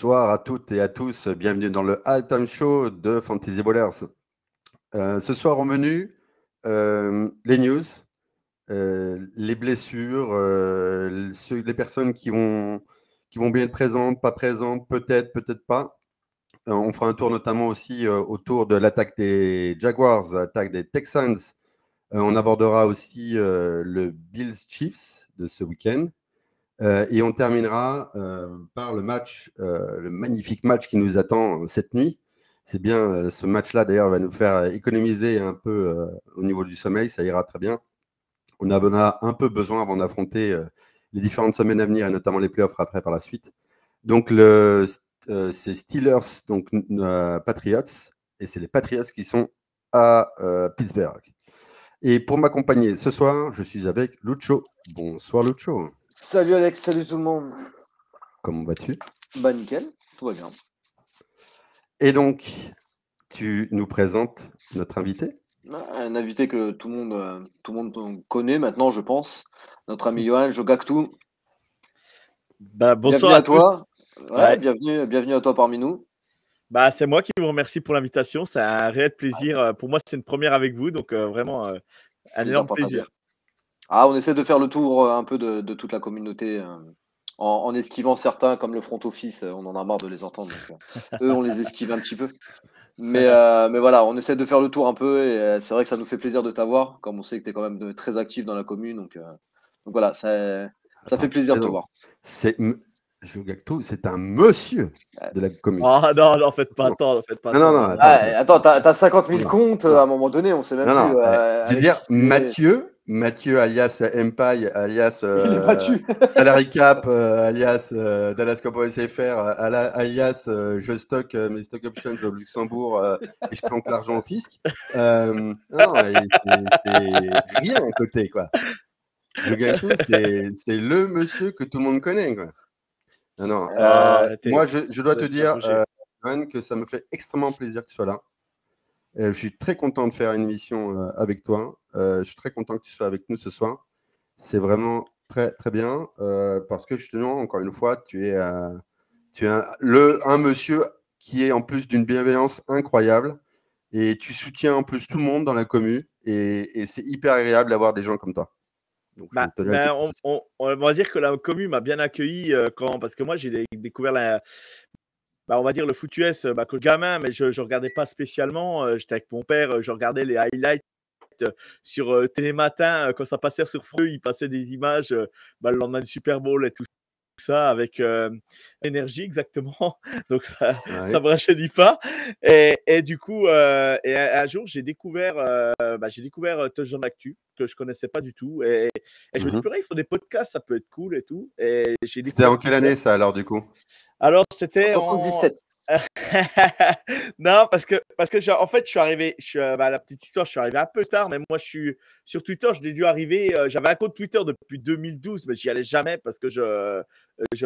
Bonsoir à toutes et à tous. Bienvenue dans le All-Time Show de Fantasy Ballers. Euh, ce soir au menu, euh, les news, euh, les blessures, les personnes qui vont, qui vont bien être présentes, pas présentes, peut-être, peut-être pas. on fera un tour notamment aussi autour de l'attaque des Jaguars, l'attaque des Texans. on abordera aussi le Bills Chiefs de ce week-end. Euh, et on terminera euh, par le match, euh, le magnifique match qui nous attend cette nuit. C'est bien, ce match-là d'ailleurs va nous faire économiser un peu au niveau du sommeil, ça ira très bien. On en a un peu besoin avant d'affronter les différentes semaines à venir et notamment les playoffs après par la suite. Donc c'est Steelers, donc Patriots, et c'est les Patriots qui sont à Pittsburgh. Et pour m'accompagner ce soir, je suis avec Lucho. Bonsoir Lucho. Salut Alex, salut tout le monde. Comment vas-tu? Bah nickel, tout va bien. Et donc, tu nous présentes notre invité? Un invité que tout le monde, euh, tout le monde connaît maintenant, je pense. Notre ami Johan Jogactu. Bah, bonsoir à, toi. bienvenue, bienvenue à toi parmi nous. Bah, c'est moi qui vous remercie pour l'invitation. C'est un réel plaisir. Euh, pour moi, c'est une première avec vous. Donc, euh, vraiment, un énorme plaisir. Ah, on essaie de faire le tour euh, un peu de, toute la communauté euh, en, esquivant certains, comme le front office. On en a marre de les entendre. Euh, eux, on les esquive un petit peu. Mais, mais voilà, on essaie de faire le tour un peu et c'est vrai que ça nous fait plaisir de t'avoir, comme on sait que tu es quand même très actif dans la commune. Donc, donc voilà, ça, ça fait plaisir de te voir. C'est c'est un monsieur de la commune? Ah non, non, faites pas attends, faites pas non, non, non, attends, attends t'as, as 50 000 comptes à un moment donné, on sait même non, plus. Non, je veux dire, Mathieu, Mathieu alias Empire, alias euh, Salary Cap, euh, alias euh, Dallas Cowboys SFR, alias je stocke mes stock options au Luxembourg et je planque l'argent au fisc. non, c'est rien à côté, quoi. Le c'est le monsieur que tout le monde connaît, quoi. Non, non. Ah, moi, je, je, dois te dire, que ça me fait extrêmement plaisir que tu sois là. Je suis très content de faire une émission avec toi. Euh, je suis très content que tu sois avec nous ce soir. C'est vraiment très, très bien euh, parce que justement, encore une fois, tu es, euh, tu es un, le, un monsieur qui est en plus d'une bienveillance incroyable et tu soutiens en plus tout le monde dans la commune et, c'est hyper agréable d'avoir des gens comme toi. Bah, ben, on, va dire que la commune m'a bien accueilli quand, parce que moi j'ai découvert la, bah, on va dire le foot US bah, que gamin, mais je ne regardais pas spécialement. J'étais avec mon père, je regardais les highlights euh, sur euh, Télématin, euh, quand ça passait sur Freux, il passait des images bah, le lendemain du Super Bowl et tout ça avec énergie exactement. Donc ça ne me rajeunit pas. Et, du coup et un, jour j'ai découvert bah, j'ai découvert Touchdown Actu que je connaissais pas du tout. Et, je me dis mmh il faut des podcasts ça peut être cool et tout et c'était en quelle année ça alors du coup? Alors c'était en 77 non, parce que, parce que en fait, je suis arrivé, euh, bah, la petite histoire, je suis arrivé un peu tard, mais moi, je suis sur Twitter, je l'ai dû arriver. Euh, j'avais un compte Twitter depuis 2012, mais j'y allais jamais parce que je, euh,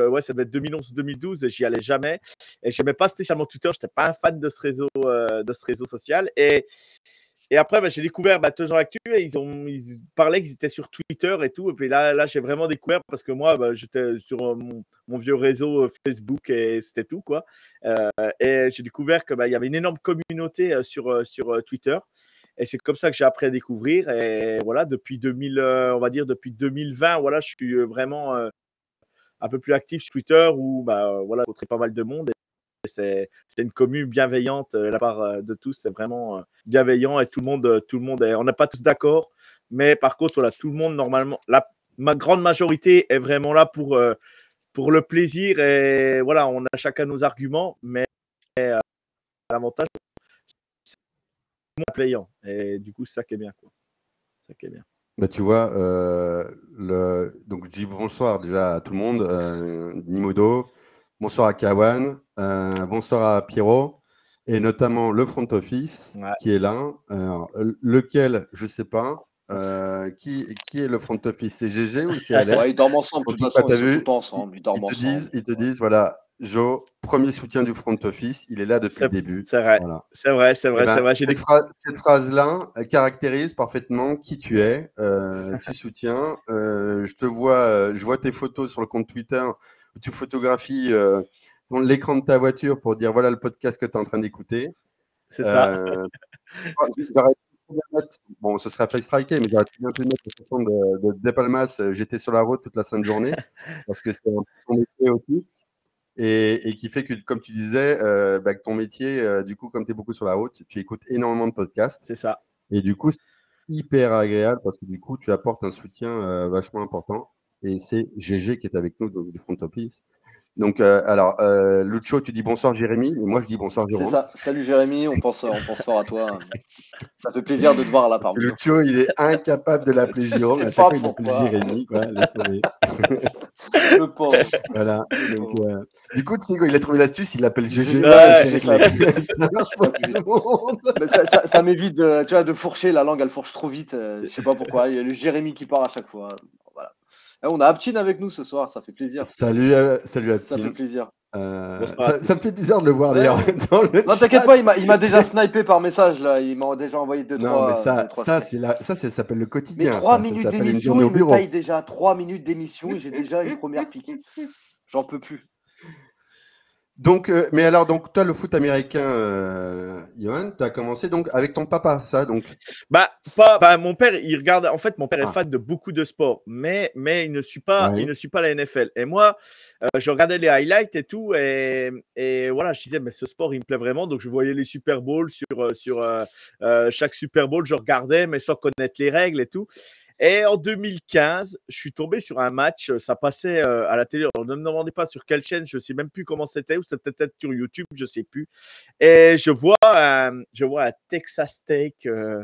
ouais, ça devait être 2011 ou 2012, j'y allais jamais. Et je n'aimais pas spécialement Twitter, je n'étais pas un fan de ce réseau, de ce réseau social. Et, et après, bah, j'ai découvert bah, Toujours Actu et ils, ont, ils parlaient qu'ils étaient sur Twitter et tout. Et puis là, là j'ai vraiment découvert parce que moi, bah, j'étais sur euh, mon, vieux réseau euh, Facebook et c'était tout. quoi. Euh, et j'ai découvert qu'il bah, y avait une énorme communauté sur, sur Twitter. Et c'est comme ça que j'ai appris à découvrir. Et voilà, depuis 2000, on va dire depuis 2020, voilà, je suis vraiment un peu plus actif sur Twitter où bah, voilà, pas mal de monde. C'est une commune bienveillante euh, la part euh, de tous. C'est vraiment euh, bienveillant et tout le monde, tout le monde on n'est pas tous d'accord, mais par contre, voilà, tout le monde normalement, la ma grande majorité est vraiment là pour, pour le plaisir et voilà, on a chacun nos arguments, mais l'avantage, c'est payant et du coup, c'est ça qui est bien. Ça qui est bien. Bah, tu vois, le... donc je dis bonsoir déjà à tout le monde, Nimodo, bonsoir à Kawan, euh, bonsoir à Pierrot, et notamment le front office qui est là. lequel, je ne sais pas. Euh, qui, qui est le front office C'est GG ou c'est Alex Ils dorment ensemble, de toute façon, ils, tout ensemble. Ils, te Disent, ils te disent, voilà, Joe, premier soutien du front office, il est là depuis le début. C'est vrai, c'est vrai, c'est vrai, eh ben, Cette, phrase, cette phrase-là caractérise parfaitement qui tu es. Euh, tu soutiens. je te vois, je vois tes photos sur le compte Twitter où tu photographies l'écran de ta voiture pour dire voilà le podcast que tu es en train d'écouter. C'est ça. Euh, bon, ce serait fait striker, mais j'aurais bien pu mettre la chanson de, de, de Palmas, euh, J'étais sur la route toute la sainte journée, parce que c'est un métier aussi. Et, et, qui fait que, comme tu disais, euh, bah, que ton métier, euh, du coup, comme tu es beaucoup sur la route, tu écoutes énormément de podcasts. C'est ça. Et du coup, c'est hyper agréable parce que du coup, tu apportes un soutien euh, vachement important. Et c'est GG qui est avec nous du Front Office. Donc, euh, alors, euh, Lucho, tu dis bonsoir Jérémy, et moi je dis bonsoir Jérôme. C'est ça. Salut Jérémy, on pense, on pense fort à toi. Ça fait plaisir de te voir là parmi nous. Lucho, il est incapable de l'appeler Jérôme. à chaque fois, il l'appelle Jérémy. Quoi. Laisse tomber. Le pauvre. Voilà. Donc, euh, du coup, quoi, il a trouvé l'astuce, il l'appelle GG. Ouais, ça, ça, ça, ça m'évite de, tu vois, de fourcher. La langue, elle fourche trop vite. euh, je sais pas pourquoi. Il y a le Jérémy qui part à chaque fois. Voilà. Et on a Aptin avec nous ce soir. Ça fait plaisir. Salut, euh, salut Ça fait plaisir. Euh, ça, ça me fait bizarre de le voir d'ailleurs. Non, t'inquiète pas, il m'a- déjà snipé par message là. Il m'a déjà envoyé deux, Non, trois. mais ça, deux, ça, snipes. c'est la- ça, c'est- ça s'appelle le Mais quotidien. trois ça, minutes d'émission, il me taille déjà trois minutes d'émission et j'ai déjà une première pique. J'en peux plus. Donc, euh, mais alors, donc, toi, le foot américain, euh, Johan, tu as commencé donc avec ton papa, ça, donc? Bah, pas, bah, mon père, il regarde. En fait, mon père est Ah. fan de beaucoup de sports, mais, mais il ne suit pas, Ouais. il ne suit pas la NFL. Et moi, euh, je regardais les highlights et tout, et, et voilà, je disais, mais ce sport, il me plaît vraiment. Donc, je voyais les Super Bowls sur, sur chaque Super Bowl, je regardais, mais sans connaître les règles et tout. Et en 2015, je suis tombé sur un match, euh, ça passait euh, à la télé. Ne me demandez pas sur quelle chaîne, je sais même plus comment c'était, ou c'était peut-être sur YouTube, je sais plus. Et je vois un, je vois un Texas Tech euh,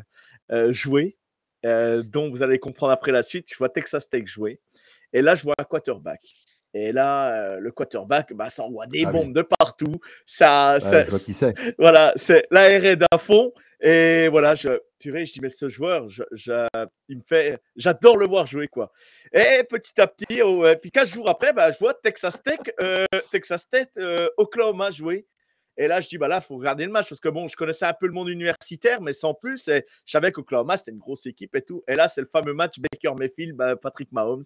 euh, jouer, euh, dont vous allez comprendre après la suite. Je vois Texas Tech jouer. Et là, je vois un quarterback. Et là, euh, le quarterback, bah, ça envoie des Ah oui. bombes de partout. Ça, Ouais, ça- je vois qui c'est. voilà, c'est l'ARD à fond. Et voilà, je, purée, je dis, mais ce joueur, je, je- il me fait, j'adore le voir jouer, quoi. Et petit à petit, oh, et puis 15 jours après, bah, je vois Texas Tech, euh, Texas Tech, euh, Oklahoma jouer. Et là, je dis, bah là, il faut regarder le match parce que bon, je connaissais un peu le monde universitaire, mais sans plus. Et je savais qu'Oklahoma, c'était une grosse équipe et tout. Et là, c'est le fameux match Baker Mayfield, bah, Patrick Mahomes.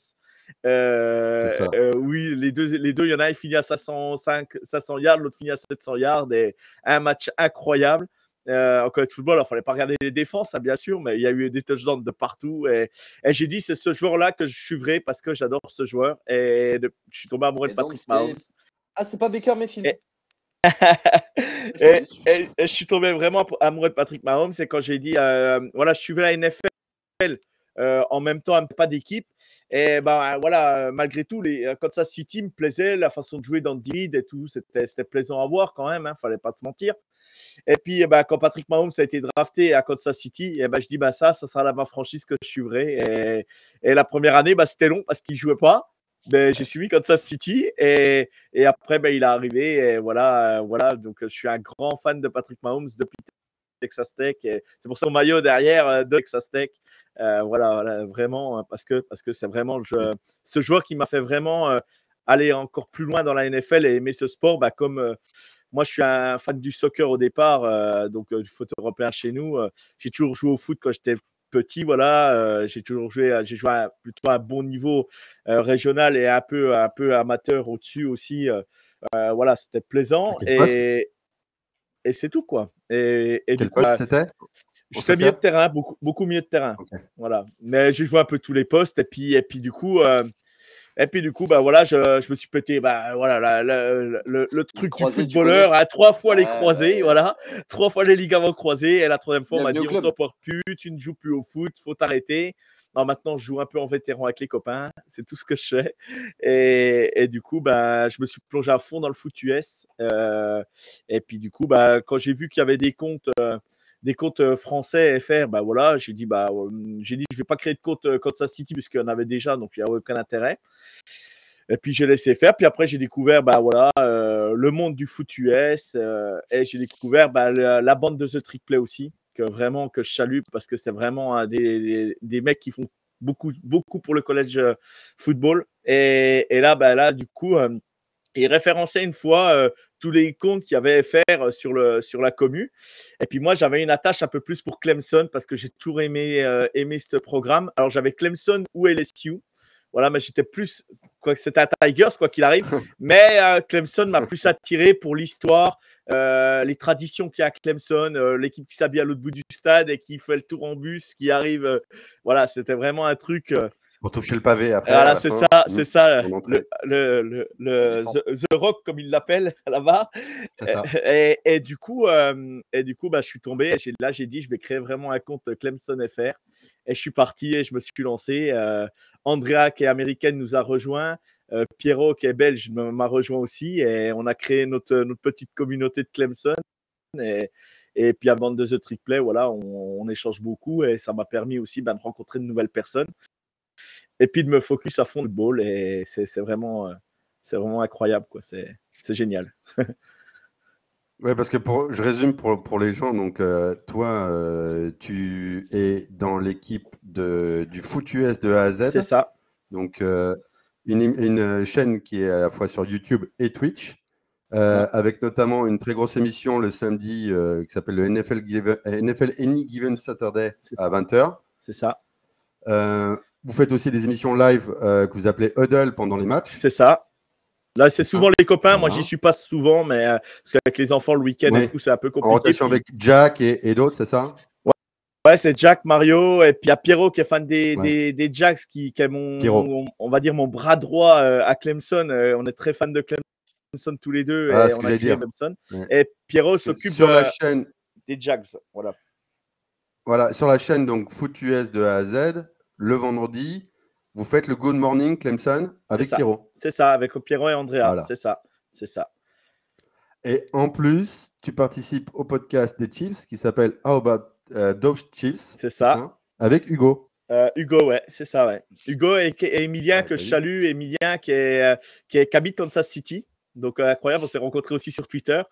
Euh, euh, oui, les deux, les deux, il y en a, il finit à 505, 500 yards, l'autre finit à 700 yards. Et un match incroyable. Euh, en college football, il ne fallait pas regarder les défenses, hein, bien sûr, mais il y a eu des touchdowns de partout. Et, et j'ai dit, c'est ce joueur-là que je suivrai parce que j'adore ce joueur. Et de- je suis tombé amoureux de Et Patrick Mahomes. Ah, c'est pas Baker Mayfield. Et- et, et- et je suis tombé vraiment amoureux de Patrick Mahomes. C'est quand j'ai dit, euh, voilà, je suivais la NFL en même temps, pas d'équipe. Et ben voilà, malgré tout, les euh, Kansas City me plaisait, la façon de jouer dans le lead et tout, c'était plaisant à voir quand même, hein, fallait pas se mentir. Et puis, eh ben, quand Patrick Mahomes a été drafté à Kansas City, eh ben, je dis, bah, ça, ça sera la ma franchise que je suivrai. Et, et la première année, bah, c'était long parce qu'il ne jouait pas. Mais j'ai suivi Kansas City et, et après, ben, il est arrivé. Et voilà, euh, voilà, donc je suis un grand fan de Patrick Mahomes depuis Texas Tech. C'est pour ça mon maillot derrière euh, de Texas Tech. Euh, voilà, voilà, vraiment, euh, parce que parce que c'est vraiment le- ce joueur qui m'a fait vraiment euh, aller encore plus loin dans la NFL et aimer ce sport, bah, comme euh, moi je suis un fan du soccer au départ, euh, donc euh, du foot européen chez nous. euh, j'ai toujours joué au foot quand j'étais petit, voilà. euh, j'ai toujours joué, j'ai joué à plutôt à un bon niveau euh, régional et un peu un peu amateur au-dessus aussi. euh, euh, voilà, c'était plaisant et et c'est tout quoi. Et, et du Quel coup, bah, poste c'était je fais milieu de terrain, beaucoup, beaucoup milieu de terrain. Voilà. Mais j'ai joué un peu tous les postes. Et puis, et puis du coup, euh, et puis du coup, bah voilà, je, je me suis pété, bah voilà, la- la- le, le- le truc du footballeur à trois fois les croisés, voilà, trois fois les ligaments croisés. Et la troisième fois, on m'a dit on t'en plus, tu ne joues plus au foot, faut t'arrêter. Maintenant, je joue un peu en vétéran avec les copains. C'est tout ce que je fais. Et, du coup, bah, je me suis plongé à fond dans le foot US. Euh, et puis, du coup, bah, quand j'ai vu qu'il y avait des comptes, euh, des comptes euh, français FR, bah voilà, j'ai dit, bah, j'ai dit, je vais pas créer de compte Kansas City puisqu'il y en avait déjà, donc il n'y a aucun intérêt. Et puis j'ai laissé faire. Puis après, j'ai découvert bah, voilà, le monde du foot US. et j'ai découvert la, la bande de The Trick Play aussi, que vraiment que je salue parce que c'est vraiment des, des, mecs qui font beaucoup, beaucoup pour le collège euh, football. Et, là, bah, là, du coup, euh, il référençait une fois euh, tous les comptes qu'il y avait faire sur, le, sur la commu. Et puis moi, j'avais une attache un peu plus pour Clemson parce que j'ai toujours aimé, euh, aimé ce programme. Alors j'avais Clemson ou LSU voilà, mais j'étais plus, quoi que c'était un Tigers, quoi qu'il arrive. mais euh, Clemson m'a plus attiré pour l'histoire, euh, les traditions qu'il y a à Clemson, euh, l'équipe qui s'habille à l'autre bout du stade et qui fait le tour en bus, qui arrive. voilà, c'était vraiment un truc. Pour toucher le pavé après. Voilà, c'est ça, c'est ça, le, le, le, the, Rock, comme il l'appelle là-bas. Et, et, du coup, et du coup bah, je suis tombé. Et là, j'ai dit, je vais créer vraiment un compte Clemson FR. Et je suis parti et je me suis lancé. Euh, Andrea, qui est américaine, nous a rejoint. Euh, Pierrot, qui est belge, m'a rejoint aussi. Et on a créé notre, notre petite communauté de Clemson. Et, et puis à Bande de The Trickplay, voilà, on, échange beaucoup. Et ça m'a permis aussi ben, de rencontrer de nouvelles personnes. Et puis de me focus à fond le ball. Et c'est vraiment, euh, c'est vraiment incroyable. C'est génial. Oui, parce que pour, je résume pour, pour les gens. Donc, euh, toi, euh, tu es dans l'équipe du foot US de A à Z. C'est ça. Donc, euh, une, une, chaîne qui est à la fois sur YouTube et Twitch, avec notamment une très grosse émission le samedi qui s'appelle le NFL, NFL Any Given Saturday à 20h. C'est ça. Vous faites aussi des émissions live que vous appelez Huddle pendant les matchs. C'est ça. Là, c'est souvent les copains. Moi, j'y suis pas souvent, mais euh, parce qu'avec les enfants, le week-end c'est un peu compliqué. En rotation avec Jack et, d'autres, c'est ça? Ouais, c'est Jack, Mario, et puis il y a Pierrot qui est fan des, des, Jacks, qui, est mon, on va dire, mon bras droit euh, à Clemson. Euh, on est très fan de Clemson tous les deux, ah, et on a Clemson. Et Pierrot s'occupe sur la chaîne des Jacks. Voilà. Voilà, sur la chaîne donc Foot US de A à Z, le vendredi, vous faites le Good Morning Clemson avec Pierrot. C'est ça, avec Pierrot et Andrea. C'est ça, c'est ça. Et en plus, tu participes au podcast des Chiefs qui s'appelle How About uh, Chiefs. C'est ça. Avec Hugo. Euh, Hugo, ouais, c'est ça, ouais. Hugo et, Emilien, que je salue, Emilien qui, est, euh, qui, est, qui habite Kansas City. Donc euh, incroyable, on s'est rencontrés aussi sur Twitter.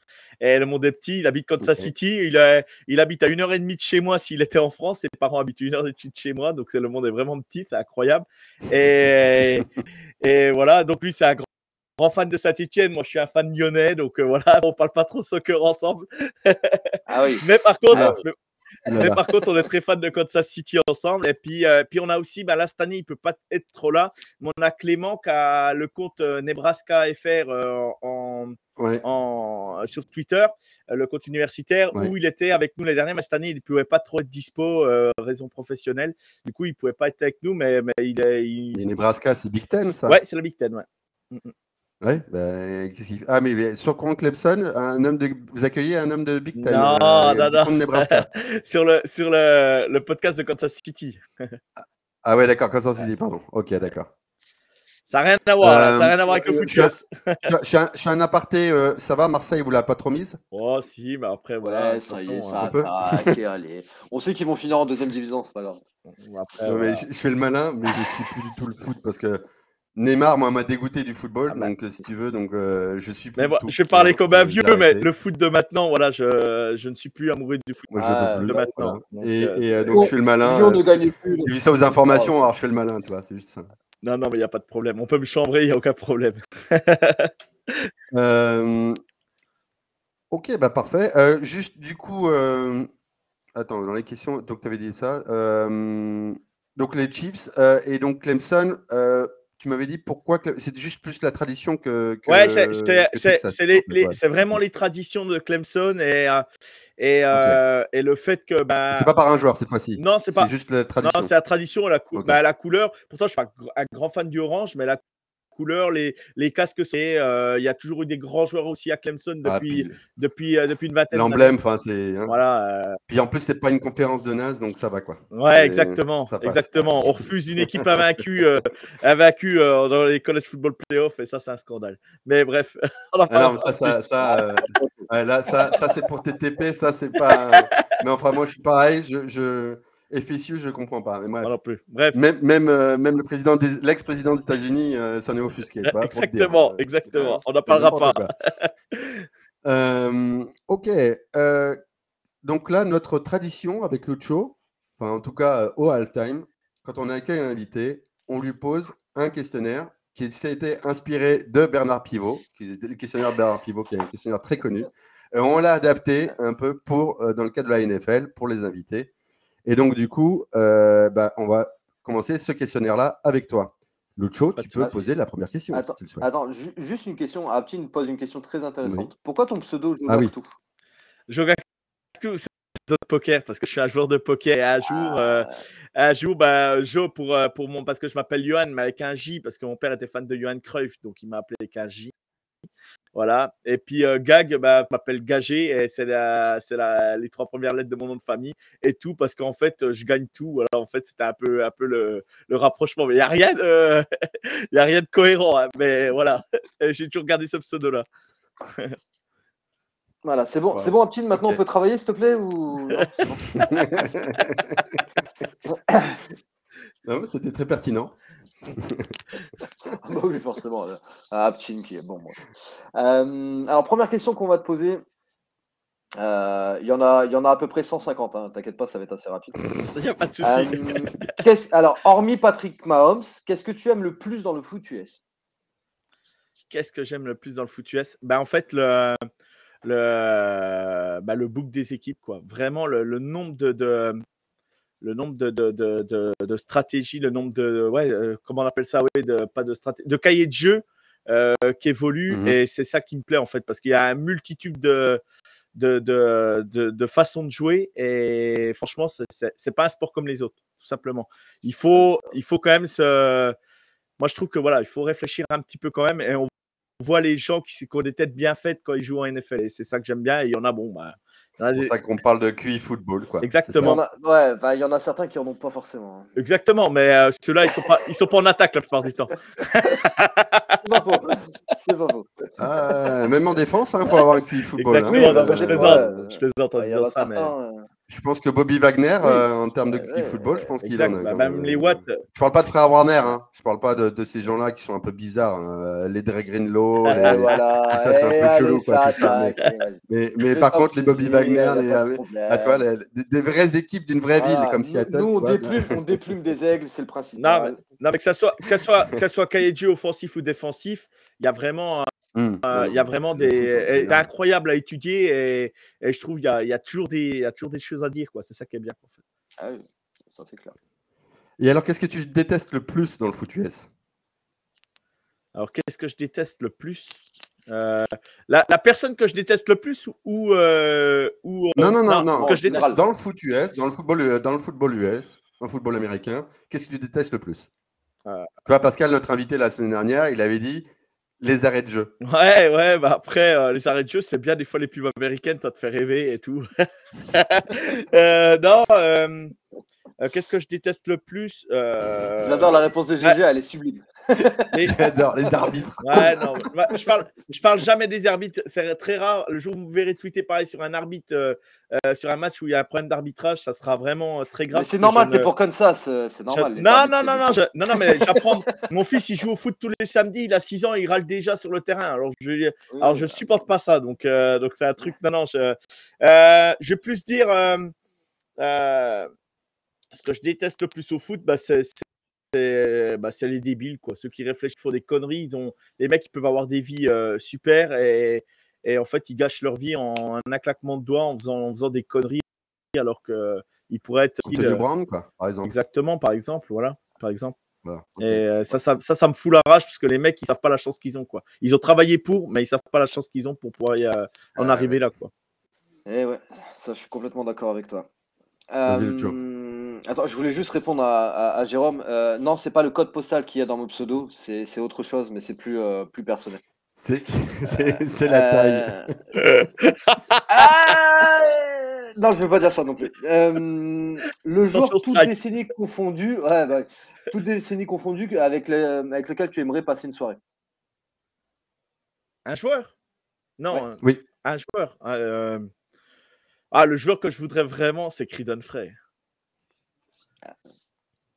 Et le monde est petit, il habite Kansas City, il, il habite à une heure et demie de chez moi s'il était en France. Ses parents habitent une heure et demie de chez moi, donc le monde est vraiment petit, c'est incroyable. Et, et voilà, donc lui c'est un grand, fan de Saint-Etienne, moi je suis un fan lyonnais, donc euh, voilà, on parle pas trop soccer ensemble. Ah oui. Mais par contre, ah. Mais par contre, on est très fan de Kansas City ensemble. Et puis, euh, puis on a aussi, bah, là, cette année, il ne peut pas être trop là. Mais on a Clément qui a le compte euh, Nebraska FR euh, en, en, sur Twitter, le compte universitaire, où il était avec nous l'année dernière. Mais cette année, il ne pouvait pas trop être dispo, raison professionnelle. Du coup, il ne pouvait pas être avec nous. Mais, mais il est. Il... Nebraska, c'est Big Ten, ça? Ouais, c'est la Big Ten, ouais. Mm, mm. Ouais, bah, ah, mais, sur Courant Clemson, un homme de, vous accueillez un homme de Big Ten. Non, euh, non, non. Nebraska. sur le, sur le, le, podcast de Kansas City. ah, ouais, d'accord, Kansas City, pardon. Ok, d'accord. Ça n'a rien à voir, ça n'a rien à voir avec le foot. Je, suis un, un aparté, euh, ça va, Marseille, vous l'a pas trop mise? Oh, si, mais après, voilà. Ouais, ça y est, ça a okay, allez. On sait qu'ils vont finir en deuxième division, c'est pas grave. Après, non, mais je, je, fais le malin, mais je ne suis plus du tout le foot parce que Neymar, moi, m'a dégoûté du football, ah bah. donc euh, si tu veux, donc euh, je suis. Mais je vais parler comme un vieux, mais le foot de maintenant, voilà, je, je ne suis plus amoureux du foot ah, de maintenant. et, euh, donc je fais le malin. Je vis ça aux informations, alors je fais le malin, tu vois, c'est juste ça. Non, non, mais il n'y a pas de problème. On peut me chambrer, il n'y a aucun problème. ok, bah parfait. juste du coup, attends, dans les questions, donc tu avais dit ça. donc les Chiefs et donc Clemson tu m'avais dit pourquoi c'est juste plus la tradition que. que ouais, c'est vraiment les traditions de Clemson et, euh, et, euh, et le fait que. Bah, c'est pas par un joueur cette fois-ci. Non, c'est pas. juste la tradition. Non, c'est la tradition, la, bah, la couleur. Pourtant, je suis un grand fan du orange, mais la couleurs, les, les casques, c'est. Euh, il y a toujours eu des grands joueurs aussi à Clemson ah, depuis, depuis, euh, depuis une vingtaine L'emblème, enfin, c'est. Hein. Voilà. Euh. Puis en plus, c'est pas une conférence de NAS, donc ça va quoi. Ouais, exactement. exactement. On refuse une équipe invaincue, invaincue dans les college football playoffs, et ça, c'est un scandale. Mais bref. Ah non, ça, ça, ça, là, ça, ça c'est pour TTP, ça, c'est pas. mais enfin, moi, je suis pareil. je... je FSU, je ne comprends pas. Mais bref. plus. bref. Même, même, euh, même le président l'ex-président des États-Unis euh, s'en est offusqué. exactement, exactement. On n'en parlera pas. Euh, ok. donc là, notre tradition avec Lucho, enfin en tout cas au halftime, quand on accueille un invité, on lui pose un questionnaire qui s'est été inspiré de Bernard Pivot, qui est le questionnaire de Bernard Pivot, qui est un questionnaire très connu. on l'a adapté un peu pour, dans le cadre de la NFL pour les invités. Et donc, du coup, euh, bah, on va commencer ce questionnaire-là avec toi. Lucho, Pas tu peux poser la première question Attends, si tu le souhaites. attends, ju- juste une question. Apti me pose une question très intéressante. Pourquoi ton pseudo Ah oui. tout Jogactu, c'est un de poker parce que je suis un joueur de poker et un jour, euh, Ah, un jour, bah, Jo pour, euh, pour mon, parce que je m'appelle Johan, mais avec un J, parce que mon père était fan de Johan Cruyff, donc il m'a appelé avec un J. Voilà. Et puis euh, Gag, bah, m'appelle Gagé, et c'est la, c'est la, les trois premières lettres de mon nom de famille, et tout, parce qu'en fait, euh, je gagne tout. Voilà, en fait, c'était un peu, un peu le, le rapprochement. Mais il n'y a rien de, il y a rien de cohérent, hein, mais voilà. Et J'ai toujours gardé ce pseudo-là. Voilà, c'est bon, Ouais. c'est bon, Aptine, maintenant on peut travailler, s'il te plaît ou... Non, c'est bon. Non, mais C'était très pertinent. Bah oui, forcément. Ah, qui est bon. moi. Euh, alors, première question qu'on va te poser. Euh, Il y, en a- y en a à peu près 150, hein, t'inquiète pas, ça va être assez rapide. Il n'y a pas de souci. Euh, alors, hormis Patrick Mahomes, qu'est-ce que tu aimes le plus dans le foot US Qu'est-ce que j'aime le plus dans le foot US ben, En fait, le, le, ben, le book des équipes. Quoi. Vraiment, le, le nombre de, de- le nombre de, de, de, de- stratégies, le nombre de. Ouais, euh, comment on appelle ça ouais, de, Pas de stratégie, de cahiers de jeu euh, qui évoluent. Mhm. Et c'est ça qui me plaît, en fait, parce qu'il y a une multitude de. De, de, de, de façons de jouer et franchement c'est pas un sport comme les autres tout simplement il faut il faut quand même se moi je trouve que voilà il faut réfléchir un petit peu quand même et on voit les gens qui, qui ont des têtes bien faites quand ils jouent en NFL. Et c'est ça que j'aime bien. Et il y en a, bon, bah. C'est pour ça qu'on parle de QI football. Quoi. Il y Exactement. en a, ouais, il y en a certains qui en ont pas forcément. hein. Exactement, mais euh, ceux-là, ils sont pas, ils sont pas en attaque la plupart du temps. C'est pas faux. C'est pas faux. Ah, même en défense, il faut avoir un QI football. hein. Exactement, non, je plaisante. ouais. Je plaisante en disant ça, certains. euh, Je pense que Bobby Wagner, Oui. euh, en termes de Ouais, QI ouais, football, je pense qu'il en a. Bah, même les Watts, Je parle pas de frère Warner, hein. je parle pas de, de ces gens-là qui sont un peu bizarres. hein. Les Dre Greenlow, les- voilà. tout ça, c'est un peu allez, chelou, quoi, ça ça, mais, mais par contre, les Bobby Wagner, les, euh, ah, les- des, vraies équipes d'une vraie ville, comme Nous- Seattle. Nous, on vois. déplume, on déplume des aigles, c'est le Non, mais, non, mais que ça soit, que ça soit, que ça offensif ou défensif, il y a vraiment, Hum, euh, il y a vraiment des, général. incroyable à étudier et, et je trouve il y a, il y a toujours des, il y a toujours des choses à dire quoi. C'est ça qui est bien. En fait. Ah oui, ça c'est clair. Et alors, qu'est-ce que tu détestes le plus dans le foot US Alors qu'est-ce que je déteste le plus? Euh, la, la personne que je déteste le plus ou ou, euh, ou, euh, Non, non, non, non. ce que je déteste. général. Dans le foot US, dans le football, dans le football US, dans le football américain, qu'est-ce que tu détestes le plus? Euh. Tu vois, Pascal, notre invité la semaine dernière, il avait dit les arrêts de jeu. Ouais, ouais, bah après, euh, les arrêts de jeu, c'est bien des fois les pubs américaines, ça te fait rêver et tout. Euh, non, euh, euh, qu'est-ce que je déteste le plus Euh, J'adore la réponse de GG, elle est sublime. J'adore les arbitres. Ouais, non, bah, je parle, je parle jamais des arbitres. C'est très rare. Le jour où vous verrez tweeter pareil sur un arbitre, euh, sur un match où il y a un problème d'arbitrage, ça sera vraiment très grave. C'est normal, t'es ne- pour Kansas, c'est normal. Non, arbitres, non, non, non, je- non, non, mais j'apprends. Mon fils, il joue au foot tous les samedis. Il a 6 ans, il râle déjà sur le terrain. Alors, je, Oui, alors, je oui. supporte pas ça. Donc, euh, donc c'est un truc. Non, non, je, euh, je vais plus dire. Ce que je déteste le plus au foot, bah, c'est bah, c'est les débiles, quoi. Ceux qui réfléchissent font des conneries. Ils ont, les mecs, ils peuvent avoir des vies euh, super et, et en fait, ils gâchent leur vie en un claquement de doigts en faisant, en faisant des conneries alors qu'ils pourraient être. Antonio euh, Brown, quoi, par exemple. exactement, par exemple. Voilà, par exemple. Voilà. Et euh, ça, ça, ça, ça me fout la rage parce que les mecs, ils savent pas la chance qu'ils ont, quoi. Ils ont travaillé pour, mais ils savent pas la chance qu'ils ont pour pouvoir y, euh, en Ah, arriver là, quoi. Eh ouais, ça, je suis complètement d'accord avec toi. Vas-y, Euh. Attends, je voulais juste répondre à, à- à Jérôme. Euh, non, c'est pas le code postal qu'il y a dans mon pseudo, c'est c'est autre chose, mais c'est plus, euh, plus personnel. C'est c'est- c'est la taille. Euh, ah, euh, non, je veux pas dire ça non plus. Euh, le joueur Attention, toute strike. décennie confondue, ouais, bah, toute décennie confondue avec, le- avec lequel tu aimerais passer une soirée. Un joueur? Non, Ouais. un- Oui. un joueur. Ah, euh, Ah, le joueur que je voudrais vraiment, c'est Creedon Frey.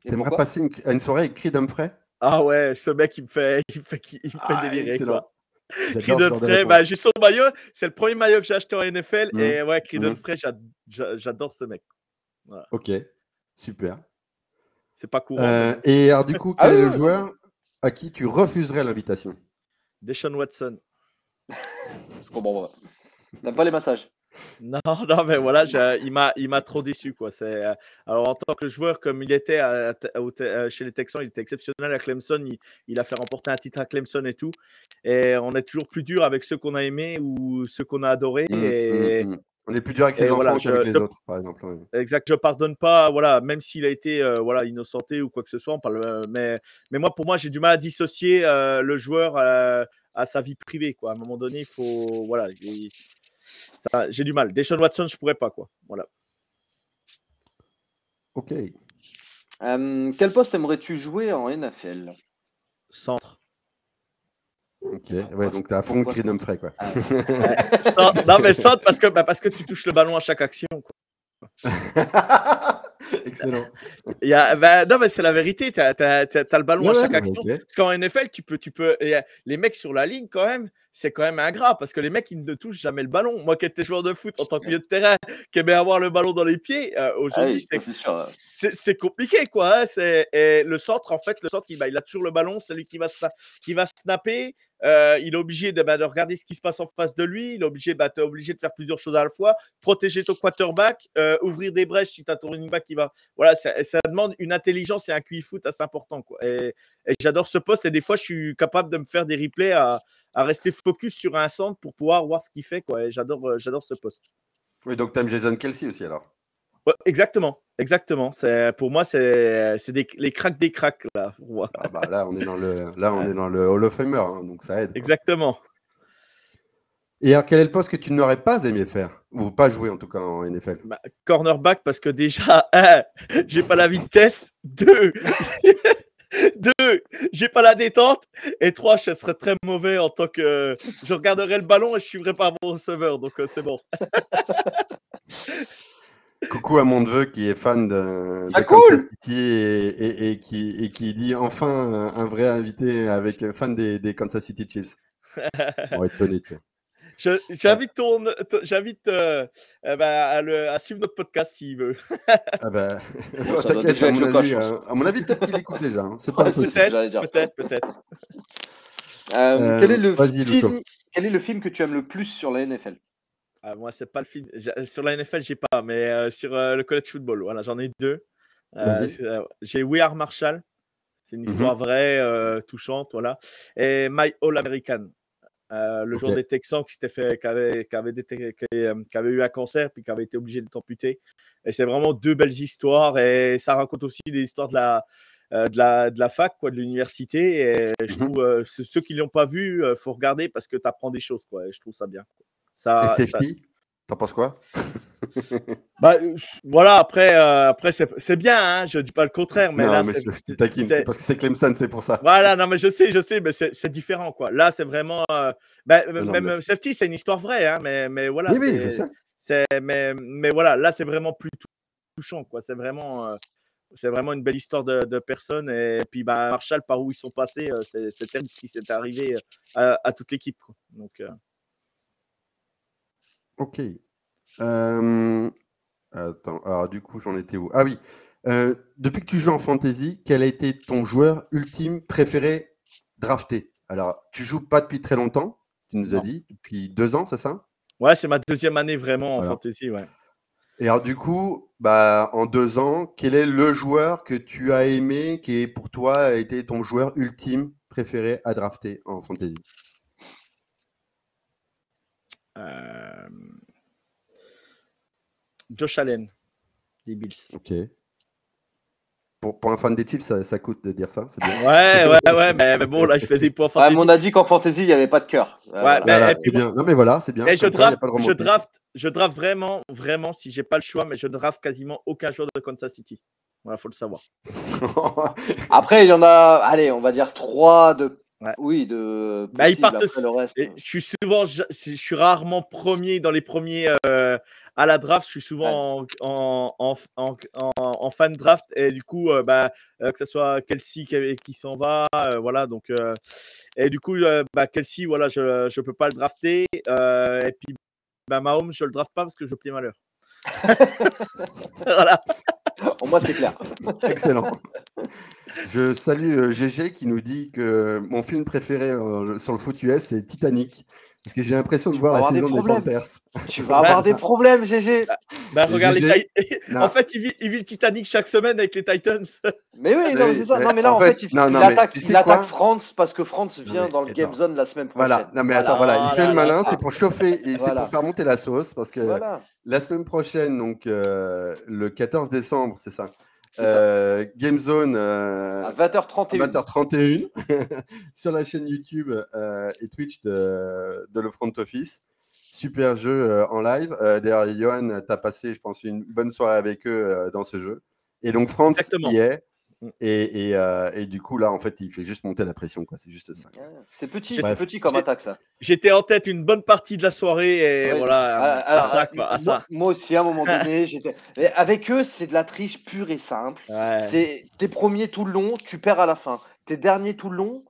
T'aimerais passer une, à une soirée avec Creed Humphrey Ah ouais, ce mec, il me fait, il me fait, il me fait Ah, délirer, excellent. quoi. Frey, réponse. bah, j'ai son maillot. C'est le premier maillot que j'ai acheté en NFL. Mhm. Et ouais, Creedon. Frey, j'a- j'a- j'adore ce mec. Ok, super. C'est pas courant. Euh, et alors, du coup, Ah quel est oui, le oui, joueur à qui tu refuserais l'invitation? Deshaun Watson. Bon, bon, bon. T'aimes pas les massages Non, non, mais voilà, il m'a, il m'a trop déçu, quoi. C'est, alors, en tant que joueur, comme il était chez les Texans, il était exceptionnel à Clemson. Il, a fait remporter un titre à Clemson et tout. Et on est toujours plus dur avec ceux qu'on a aimés ou ceux qu'on a adorés. Mmh, et, mmh, mmh. On est plus dur avec ses enfants qu'avec les autres, par exemple. Exact. Je pardonne pas, voilà, même s'il a été voilà innocenté ou quoi que ce soit. On parle, mais, mais moi, pour moi, j'ai du mal à dissocier le joueur à sa vie privée, quoi. À un moment donné, il faut, voilà, j'ai du mal. Deshaun Watson, je pourrais pas, quoi. Voilà. Ok. quel poste aimerais-tu jouer en NFL Centre. Ok, ouais, donc t'es à fond Green Humphrey, quoi. Ah non, mais centre parce que, bah, parce que tu touches le ballon à chaque action, quoi. Excellent. Il y a, bah, non, mais c'est la vérité. Tu as, le ballon à chaque action. Parce qu'en NFL, tu peux, tu peux, les mecs sur la ligne, quand même, c'est quand même ingrat parce que les mecs, ils ne touchent jamais le ballon. Moi qui étais joueur de foot en tant que milieu de terrain, qui aimait avoir le ballon dans les pieds, euh, aujourd'hui, c'est compliqué. quoi. Hein. Et le centre, en fait, le centre, il, bah, il a toujours le ballon. C'est lui qui va, qui va snapper. Euh, il est obligé bah, de, regarder ce qui se passe en face de lui. Il est obligé, bah, es obligé de faire plusieurs choses à la fois. Protéger ton quarterback, euh, ouvrir des brèches si tu as ton running back qui va. Voilà, ça, demande une intelligence et un QI foot assez important. Et, j'adore ce poste. Et des fois, je suis capable de me faire des replays à, rester focus sur un centre pour pouvoir voir ce qu'il fait. J'adore, euh, j'adore ce poste. Oui, donc tu aimes Jason Kelsey aussi alors? Exactement, exactement. C'est pour moi, c'est les cracks des cracks là. Ah bah, là, on est dans le là, on est dans le Hall of Famer, hein, donc ça aide. Exactement. Et alors, quel est le poste que tu n'aurais pas aimé faire? Ou pas jouer en tout cas en NFL bah, Cornerback parce que déjà, un, j'ai pas la vitesse. Deux, deux, j'ai pas la détente. Et trois, je serais très mauvais en tant que. Je regarderais le ballon et je suivrais pas mon receveur, donc euh, c'est bon. Coucou à mon neveu qui est fan de, Kansas City et, qui, qui, dit enfin un vrai invité avec fan des, Kansas City Chiefs. On va être J'invite ton, j'invite euh, euh, bah, à, suivre notre podcast s'il veut. ah bah, t'inquiète, à, mon avis, euh, à mon avis, peut-être qu'il écoute déjà. Hein. C'est pas Peut-être, peut-être, peut-être. quel, est le film, quel est le film que tu aimes le plus sur la NFL ah, moi, c'est pas le film. Sur la NFL, j'ai pas, mais euh, sur euh, le college football, voilà, j'en ai deux. Euh, j'ai We Are Marshall. C'est une histoire vraie, touchante, voilà. Et My All American. le jour des Texans qui s'était fait, qui avait, qui, avait qui, avait, eu un cancer puis qui avait été obligé d'être amputé. Et c'est vraiment deux belles histoires et ça raconte aussi des histoires de la, de la, de la fac, quoi, de l'université. Et je mmh trouve, ceux qui ne l'ont pas vu, il faut regarder parce que tu apprends des choses, quoi. Et je trouve ça bien. Ça, Et safety, t'en penses quoi? Bah, voilà, après, euh, après c'est bien, hein, je dis pas le contraire, mais là, c'est parce que c'est Clemson, c'est pour ça. Voilà, non, mais je sais, je sais, mais c'est différent, quoi. Là, c'est vraiment, euh, bah, même safety, c'est une histoire vraie, hein, mais, mais voilà. Oui, oui, je sais. Mais, mais voilà, là, c'est vraiment plus touchant, quoi. C'est vraiment, euh, c'est vraiment une belle histoire de, de, personnes. Et puis, bah, Marshall, par où ils sont passés, c'est terrible ce qui s'est arrivé à, à, toute l'équipe, Donc. OK. attends, alors du coup, j'en étais où? Ah oui, depuis que tu joues en fantasy, quel a été ton joueur ultime préféré drafté? Alors, tu joues pas depuis très longtemps, tu nous as dit, depuis deux ans, c'est ça? Ouais, c'est ma deuxième année vraiment en fantasy, ouais. Et alors du coup, bah, en deux ans, quel est le joueur que tu as aimé, qui est pour toi a été ton joueur ultime préféré à drafter en fantasy? Euh, Josh Allen, des Bills. Ok. Pour, pour, un fan des Chiefs, ça, coûte de dire ça. Bien. Ouais, ouais, ouais, mais, bon, là, il fait des points fantasy. on a dit qu'en fantasy, il n'y avait pas de cœur. Euh, ouais, c'est bien. Non, mais voilà, c'est bien. je, draft, je, draft, je draft vraiment, vraiment, si j'ai pas le choix, mais je draft quasiment aucun joueur de Kansas City. Voilà, faut le savoir. Après, il y en a, allez, on va dire trois de oui, de. Bah, ils partent le reste. Hein. Je suis souvent, je, suis rarement premier dans les premiers euh, à la draft. Je suis souvent en, en, en, en, fan draft et du coup, euh, bah, euh, que ce soit Kelsey qui, qui s'en va, voilà. Donc, et du coup, bah, Kelsey, voilà, je ne peux pas le drafter. et puis, bah, Mahomes, je le draft pas parce que je plie malheur. voilà. Moins, c'est clair. Excellent. Je salue euh, qui nous dit que mon film préféré euh, sur le foot US, c'est Titanic. Parce que j'ai l'impression de Tu voir la des saison des problèmes. Panthers. Tu vas avoir des problèmes, GG. Bah, regarde les GG. Ti- Non. En fait, il vit, il vit le Titanic chaque semaine avec les Titans. Mais oui, non, mais c'est ça. Non, mais là, en en fait, fait, il, non, il non, attaque, tu sais il attaque France parce que France vient mais dans le Game attends. Zone la semaine prochaine. Voilà, non mais attends, voilà, il fait Voilà, le malin, c'est pour chauffer et c'est pour faire monter la sauce parce que Voilà, la semaine prochaine, donc euh, le 14 décembre, c'est ça. Euh, Game Zone euh, À à 20h31. 20h31 sur la chaîne YouTube euh, et Twitch de, de le front office. Super jeu euh, en live. Euh, D'ailleurs, Johan, tu as passé, je pense, une bonne soirée avec eux euh, dans ce jeu. Et donc, France Exactement. y est. Mm. Et, et, euh, et du coup, là, en fait, il fait juste monter la pression. quoi. C'est juste ça. Ouais, C'est petit, c'est petit comme attaque, ça. J'étais en tête une bonne partie de la soirée et Ouais. voilà, Ah, à ça, quoi, à moi, ça. moi aussi, à un moment donné, j'étais. Avec eux, c'est de la triche pure et simple. Ouais. C'est t'es premier tout le long, tu perds à la fin. T'es dernier tout le long,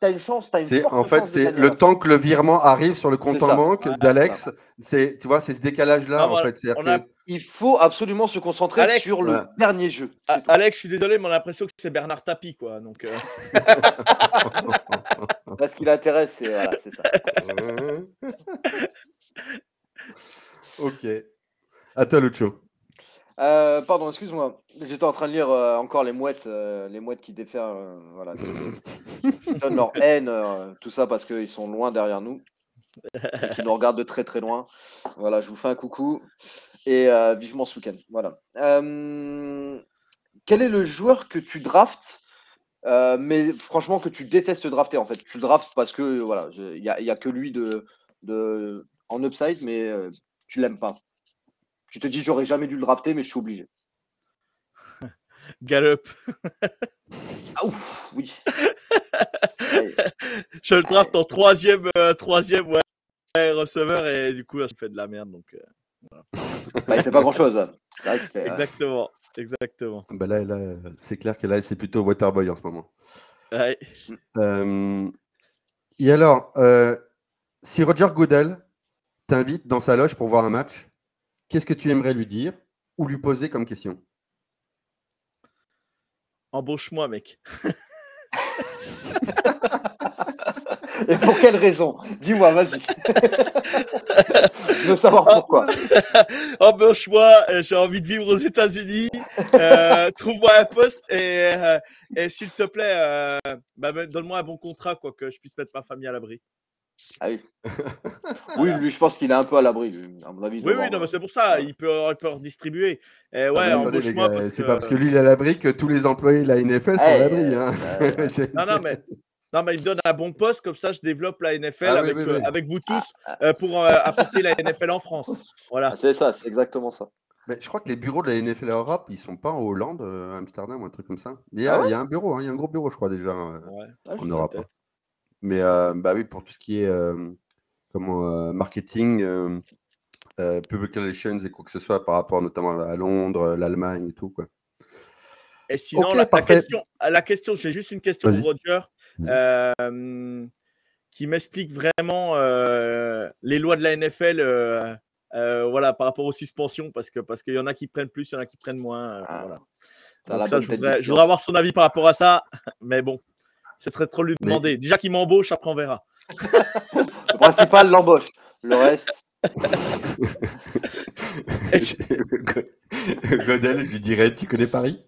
t'as une chance, t'as une C'est forte en fait c'est le temps que le virement arrive sur le compte en banque Ouais, d'Alex. C'est tu vois c'est ce décalage là Non, en fait. A- que- Il faut absolument se concentrer Alex, sur le ouais. dernier jeu. c'est A- tout. Alex, je suis désolé, mais on a l'impression que c'est Bernard Tapie, quoi. Donc, euh, Là, ce qui l'intéresse, c'est voilà, c'est ça. ok. À toi Lucho. Euh, pardon, excuse-moi. J'étais en train de lire euh, encore les mouettes, euh, les mouettes qui déferlent, euh, voilà, qui donnent leur haine, tout ça parce qu'ils sont loin derrière nous, et qui nous regardent de très très loin. Voilà, je vous fais un coucou et vivement ce week-end. Voilà. Quel est le joueur que tu draftes, mais franchement que tu détestes drafter en fait? Tu le draftes parce que voilà, il y a, a que lui de, de en upside, mais tu l'aimes pas. Tu te dis j'aurais jamais dû le drafter, mais je suis obligé. Gallup. Ah ouf, oui. Je le draft en troisième, euh, troisième ouais, receveur et du coup, là, je fais de la merde. Donc, euh, bah, il fait pas grand chose. C'est vrai qu'il fait. euh, exactement. Exactement. Bah là, là c'est clair que là c'est plutôt Waterboy en ce moment. Ouais. Euh, Et alors, euh, si Roger Goodell t'invite dans sa loge pour voir un match, qu'est-ce que tu aimerais lui dire ou lui poser comme question? Embauche-moi, mec. Et pour quelle raison? Dis-moi, vas-y. je veux savoir pourquoi. Embauche-moi, euh, j'ai envie de vivre aux États-Unis. Euh, Trouve-moi un poste et, euh, et s'il te plaît, euh, bah, donne-moi un bon contrat, quoi, que je puisse mettre ma famille à l'abri. Ah oui. Oui, lui, je pense qu'il est un peu à l'abri. À mon avis, Oui, oui, non, avoir- mais c'est pour ça, il peut, il peut redistribuer. Et ouais, Ah, parce C'est que- pas parce que lui il est à l'abri que tous les employés de la NFL sont à Eh, l'abri. hein. euh, C'est- Non, non, mais, non, mais il me donne un bon poste, comme ça je développe la NFL Ah oui, avec, oui, euh, avec vous tous euh, pour euh, apporter la NFL en France. Voilà. C'est ça, c'est exactement ça. Mais je crois que les bureaux de la NFL Europe, ils sont pas en Hollande, euh, à Amsterdam ou un truc comme ça. Il y Ah a, ouais il y a un bureau, hein, il y a un gros bureau, je crois déjà, euh, Ouais. Ah, je en Europe. hein. Mais euh, bah oui, pour tout ce qui est euh, comment, euh, marketing, euh, euh, public relations et quoi que ce soit par rapport notamment à Londres, l'Allemagne et tout. Quoi. Et sinon, la, question, la question j'ai juste une question pour Roger euh, qui m'explique vraiment euh, les lois de la NFL euh, euh, voilà, par rapport aux suspensions, parce qu'il parce qu'il y en a qui prennent plus, il y en a qui prennent moins. euh, Ah, voilà. Donc ça, je voudrais, je voudrais avoir son avis par rapport à ça, mais bon, ce serait trop lui Mais- demander. Déjà qu'il m'embauche, après on verra. Le principal, l'embauche. Le reste, Godel lui dirait Tu connais Paris?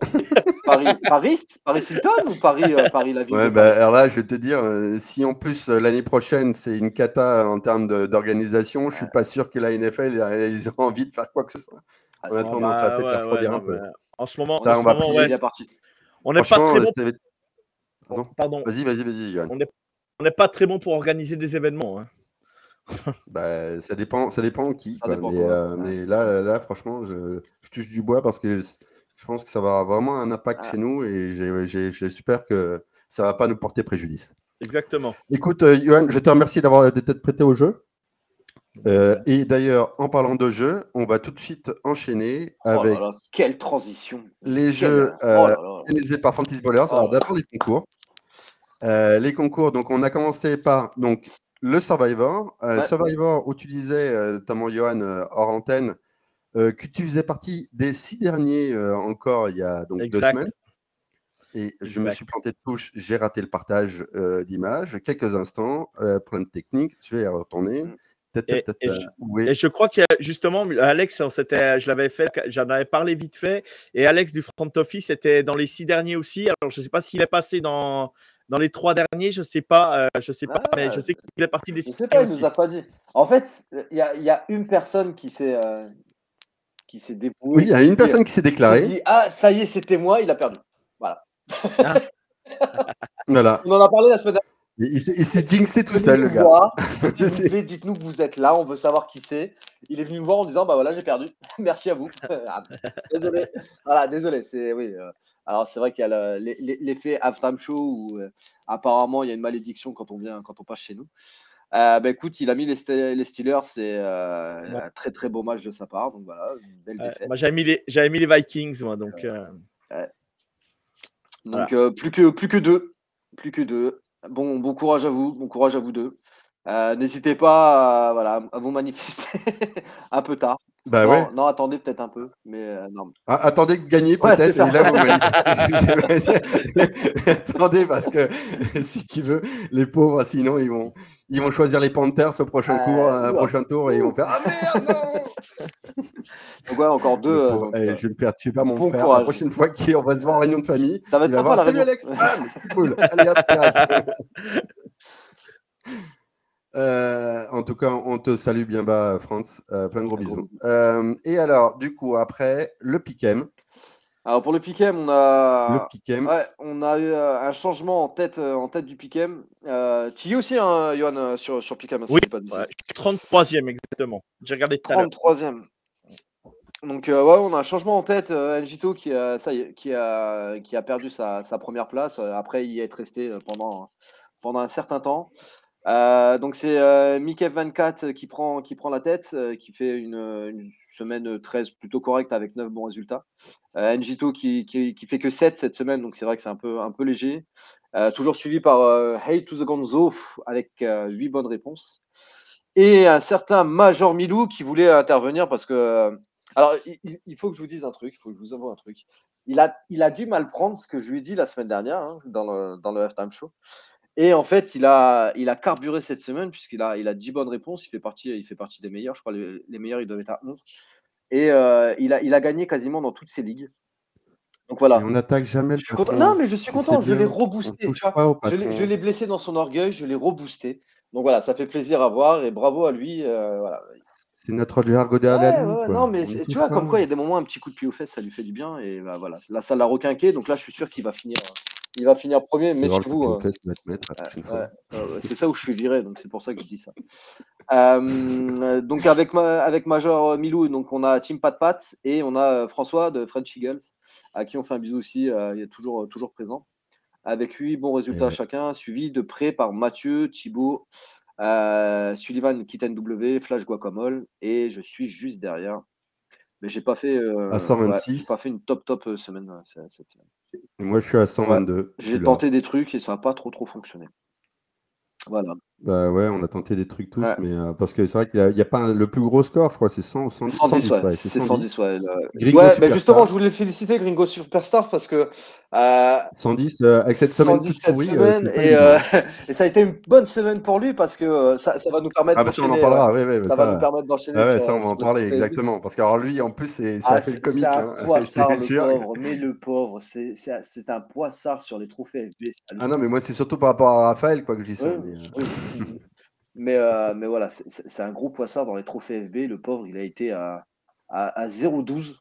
Paris, Paris, Paris Hilton ou Paris, euh, Paris la ville Ouais, bah, alors là, je vais te dire, euh, si en plus euh, l'année prochaine c'est une cata en termes d'organisation, je suis pas sûr que la NFL ils ont envie de faire quoi que ce soit. Ah, attendant, ça va peut-être ouais, la refroidir ouais, un peu. En ce moment, Ça, en on ce va moment, prier, ouais, est on n'est pas très bon. Pardon Pardon. Vas-y, vas-y, vas-y, Johan. On n'est pas très bon pour organiser des événements. hein. Bah, ça dépend, ça dépend qui. Ça quoi. dépend mais, quoi, euh, mais là, là, franchement, je, je touche du bois parce que je, je pense que ça va avoir vraiment un impact Ah. chez nous et j'ai- j'ai- j'espère que ça va pas nous porter préjudice. Exactement. Écoute, euh, Johan, je te remercie d'avoir d'être prêté au jeu. Euh, et d'ailleurs, en parlant de jeu, on va tout de suite enchaîner Oh avec là là, quelle transition. les Quelle- jeux oh euh, là là. organisés par Fantasy Ballers. Oh. Alors d'abord les concours. Euh, les concours, donc on a commencé par donc, le Survivor. Euh, Ouais. Survivor où tu disais, euh, notamment Johan, hors antenne, que tu faisais partie des six derniers encore il y a donc deux semaines. et je me suis planté de touche, j'ai raté le partage d'image. Quelques instants, problème technique, je vais y retourner. Mmh. Et, je, crois que justement, Alex, je l'avais fait, j'en avais parlé vite fait, et Alex du front office était dans les six derniers aussi. Alors je ne sais pas s'il est passé dans, dans les trois derniers, je ne sais pas, je sais pas, mais je ah. sais qu'il est parti des six. Je sais pas, il nous a pas dit. En fait, il y a, y a, une personne qui s'est qui s'est débrouillée. Oui, il y a une personne qui s'est déclarée. Dit, ah, ça y est, c'était moi, il a perdu. Voilà. Ah. voilà. On en a parlé la semaine dernière. Il s'est jinxé tout seul, le gars. dites-nous que vous êtes là, on veut savoir qui c'est. Il est venu me voir en disant Bah voilà, j'ai perdu. Merci à vous. Ah, désolé. Voilà, désolé. C'est oui. Euh, alors c'est vrai qu'il y a l'effet halftime show où euh, apparemment il y a une malédiction quand on vient, quand on passe chez nous. Euh, bah, écoute, il a mis les, Steelers, c'est un très très beau match de sa part. Donc voilà, une belle défaite. moi j'avais mis, les, mis les Vikings, moi. Donc, donc plus, que, plus que deux. Plus que deux. Bon, bon courage à vous, bon courage à vous deux. Euh, n'hésitez pas à, voilà, à vous manifester un peu tard. Bah non, ouais. non, attendez peut-être un peu, mais euh, non. Ah, attendez de gagner peut-être. attendez parce que si tu veux, les pauvres, sinon ils vont, ils vont choisir les Panthers au prochain, cours, euh, prochain tour et ils vont faire Ah merde, non Donc ouais, encore deux. Donc, eh, je vais me faire tuer par mon bon frère. Courage. La prochaine fois qu'on va se voir en réunion de famille. Ça va être sympa la réunion. Alex. Ah, cool. Allez, hop, euh, en tout cas, on te salue bien bas, France. Euh, plein de gros bisous. Euh, et alors, du coup, après, le Piquem. Alors pour le Piquem, on a, le Ouais, on a eu un changement en tête, en tête du Piquem. tu y es aussi, hein, Johan, sur, sur Piquem. Oui, pas 33e exactement. J'ai regardé 33e. Donc ouais, on a un changement en tête. Njito qui a, ça qui a, qui a perdu sa, sa première place après y être resté pendant, pendant un certain temps. Euh, donc c'est euh, Mickey 24 qui prend, qui prend la tête, euh, qui fait une, semaine 13 plutôt correcte avec 9 bons résultats. Euh, Njito qui, qui, qui, fait que 7 cette semaine, donc c'est vrai que c'est un peu, un peu léger. toujours suivi par Hey to the Gonzo avec 8 bonnes réponses. Et un certain Major Milou qui voulait intervenir parce que. alors, il, faut que je vous dise un truc, il faut que je vous avoue un truc. Il a, il a dû mal prendre ce que je lui ai dit la semaine dernière hein, dans le, dans le halftime show. Et en fait, il a, il a carburé cette semaine puisqu'il a, il a 10 bonnes réponses. Il fait partie, il fait partie des meilleurs. Je crois les, les meilleurs, ils doivent être à 11. Et euh, il, a, il a gagné quasiment dans toutes ses ligues. Donc voilà. on n'attaque jamais le content. Non, mais je suis content. Je l'ai reboosté. Je l'ai blessé dans son orgueil. Je l'ai reboosté. Donc voilà, ça fait plaisir à voir et bravo à lui. Euh, voilà. C'est notre jargon derrière ouais, Non, mais tu vois, comme quoi, il y a des moments, un petit coup de pied aux fesses, ça lui fait du bien. Et bah, voilà, là, ça l'a requinqué. Donc là, je suis sûr qu'il va finir. Il va finir premier, mais vous hein. c'est ça où je suis viré, donc c'est pour ça que je dis ça. Euh, donc avec, avec Major Milou, donc on a Team Pat Pat et on a euh, François de French Eagles, à qui on fait un bisou aussi, euh, il est toujours, toujours présent. Avec lui, bon résultat chacun, suivi de près par Mathieu, Thibaut, Sullivan Kitten W, Flash Guacamole, et je suis juste derrière. Mais j'ai pas fait, à 126. pas fait une top top semaine cette semaine moi, je suis à 122. J'ai tenté des trucs et ça n'a pas trop trop fonctionné. Voilà. Bah ouais, on a tenté des trucs tous, mais euh, parce que c'est vrai qu'il n'y a, pas le plus gros score, je crois, c'est 100 110. 110, ouais, c'est 110, ouais. ouais bah justement, je voulais féliciter Gringo Superstar parce que. Euh, 110 euh, avec cette semaine. 110 cette semaine et, et, ça a été une bonne semaine pour lui parce que ça, ça va nous permettre. Ah, bah ça, on en parlera, oui, oui. Ça, va nous permettre d'enchaîner. Ah, ouais, ça, on va en parler, exactement. Parce que lui, en plus, c'est ça ah, fait le comique. C'est un hein. poissard, le pauvre, mais le pauvre, c'est un poissard sur les trophées FB. Ah non, mais moi, c'est surtout par rapport à Raphaël, quoi, que je dis ça. Mais, euh, mais voilà, c'est un gros poissard dans les trophées FB. Le pauvre, il a été à, à, à 0,12.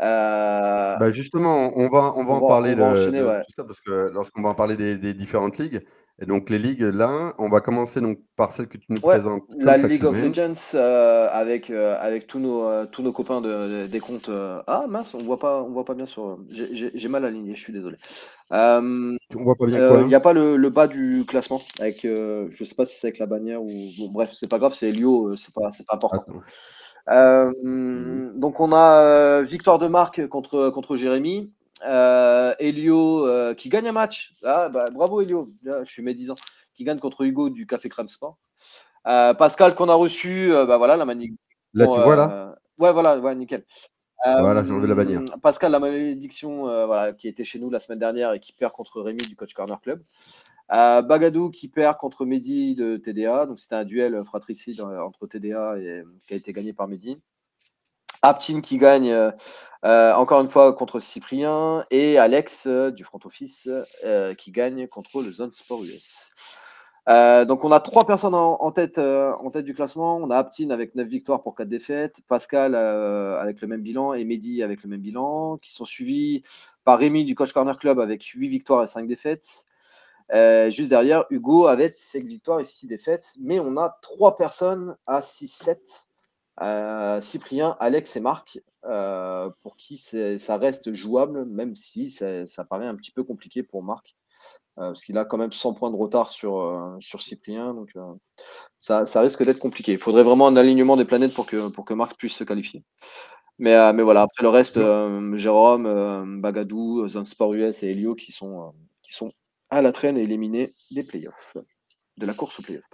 Euh, bah justement, on va, on va en parler de, tout ça parce que lorsqu'on va en parler des, des différentes ligues, et donc les ligues là, on va commencer donc par celle que tu nous présentes. La League of Legends euh, avec euh, avec tous nos euh, tous nos copains de, des comptes. Ah mince, on voit pas on voit pas bien sur. J'ai mal aligné, je suis désolé. on voit pas bien quoi Il n'y a pas le, le, bas du classement avec. je sais pas si c'est avec la bannière ou bon, bref, c'est pas grave, c'est Elio, c'est pas c'est pas important. Mmh. Donc on a victoire de marque contre contre Jérémy. Euh, Elio euh, qui gagne un match. Ah, bah, bravo Elio, je suis médisant. Qui gagne contre Hugo du Café Crème Sport. Euh, Pascal qu'on a reçu, bah voilà, la manip. Là, tu vois là Ouais, voilà, ouais, nickel. Voilà, j'ai enlevé la bannière. Pascal, la malédiction, voilà, qui était chez nous la semaine dernière et qui perd contre Rémi du Coach Corner Club. Bagadou qui perd contre Mehdi de TDA. Donc c'était un duel fratricide entre TDA et qui a été gagné par Mehdi. Aptin qui gagne encore une fois contre Cyprien et Alex du front office qui gagne contre le Zone Sport US. donc on a trois personnes en, tête, du classement. On a Aptin avec 9 victoires pour 4 défaites, Pascal avec le même bilan et Mehdi avec le même bilan, qui sont suivis par Rémi du Coach Corner Club avec 8 victoires et 5 défaites. Euh, juste derrière, Hugo avec 5 victoires et 6 défaites. Mais on a 3 personnes à 6-7. Euh, Cyprien, Alex et Marc, euh, pour qui ça reste jouable, même si ça, paraît un petit peu compliqué pour Marc. parce qu'il a quand même 100 points de retard sur, sur Cyprien. Donc ça, risque d'être compliqué. Il faudrait vraiment un alignement des planètes pour que, pour que Marc puisse se qualifier. Mais, mais voilà, après le reste, Jérôme, Bagadou, Sport US et Elio qui sont, qui sont à la traîne et éliminé des playoffs, de la course aux playoffs.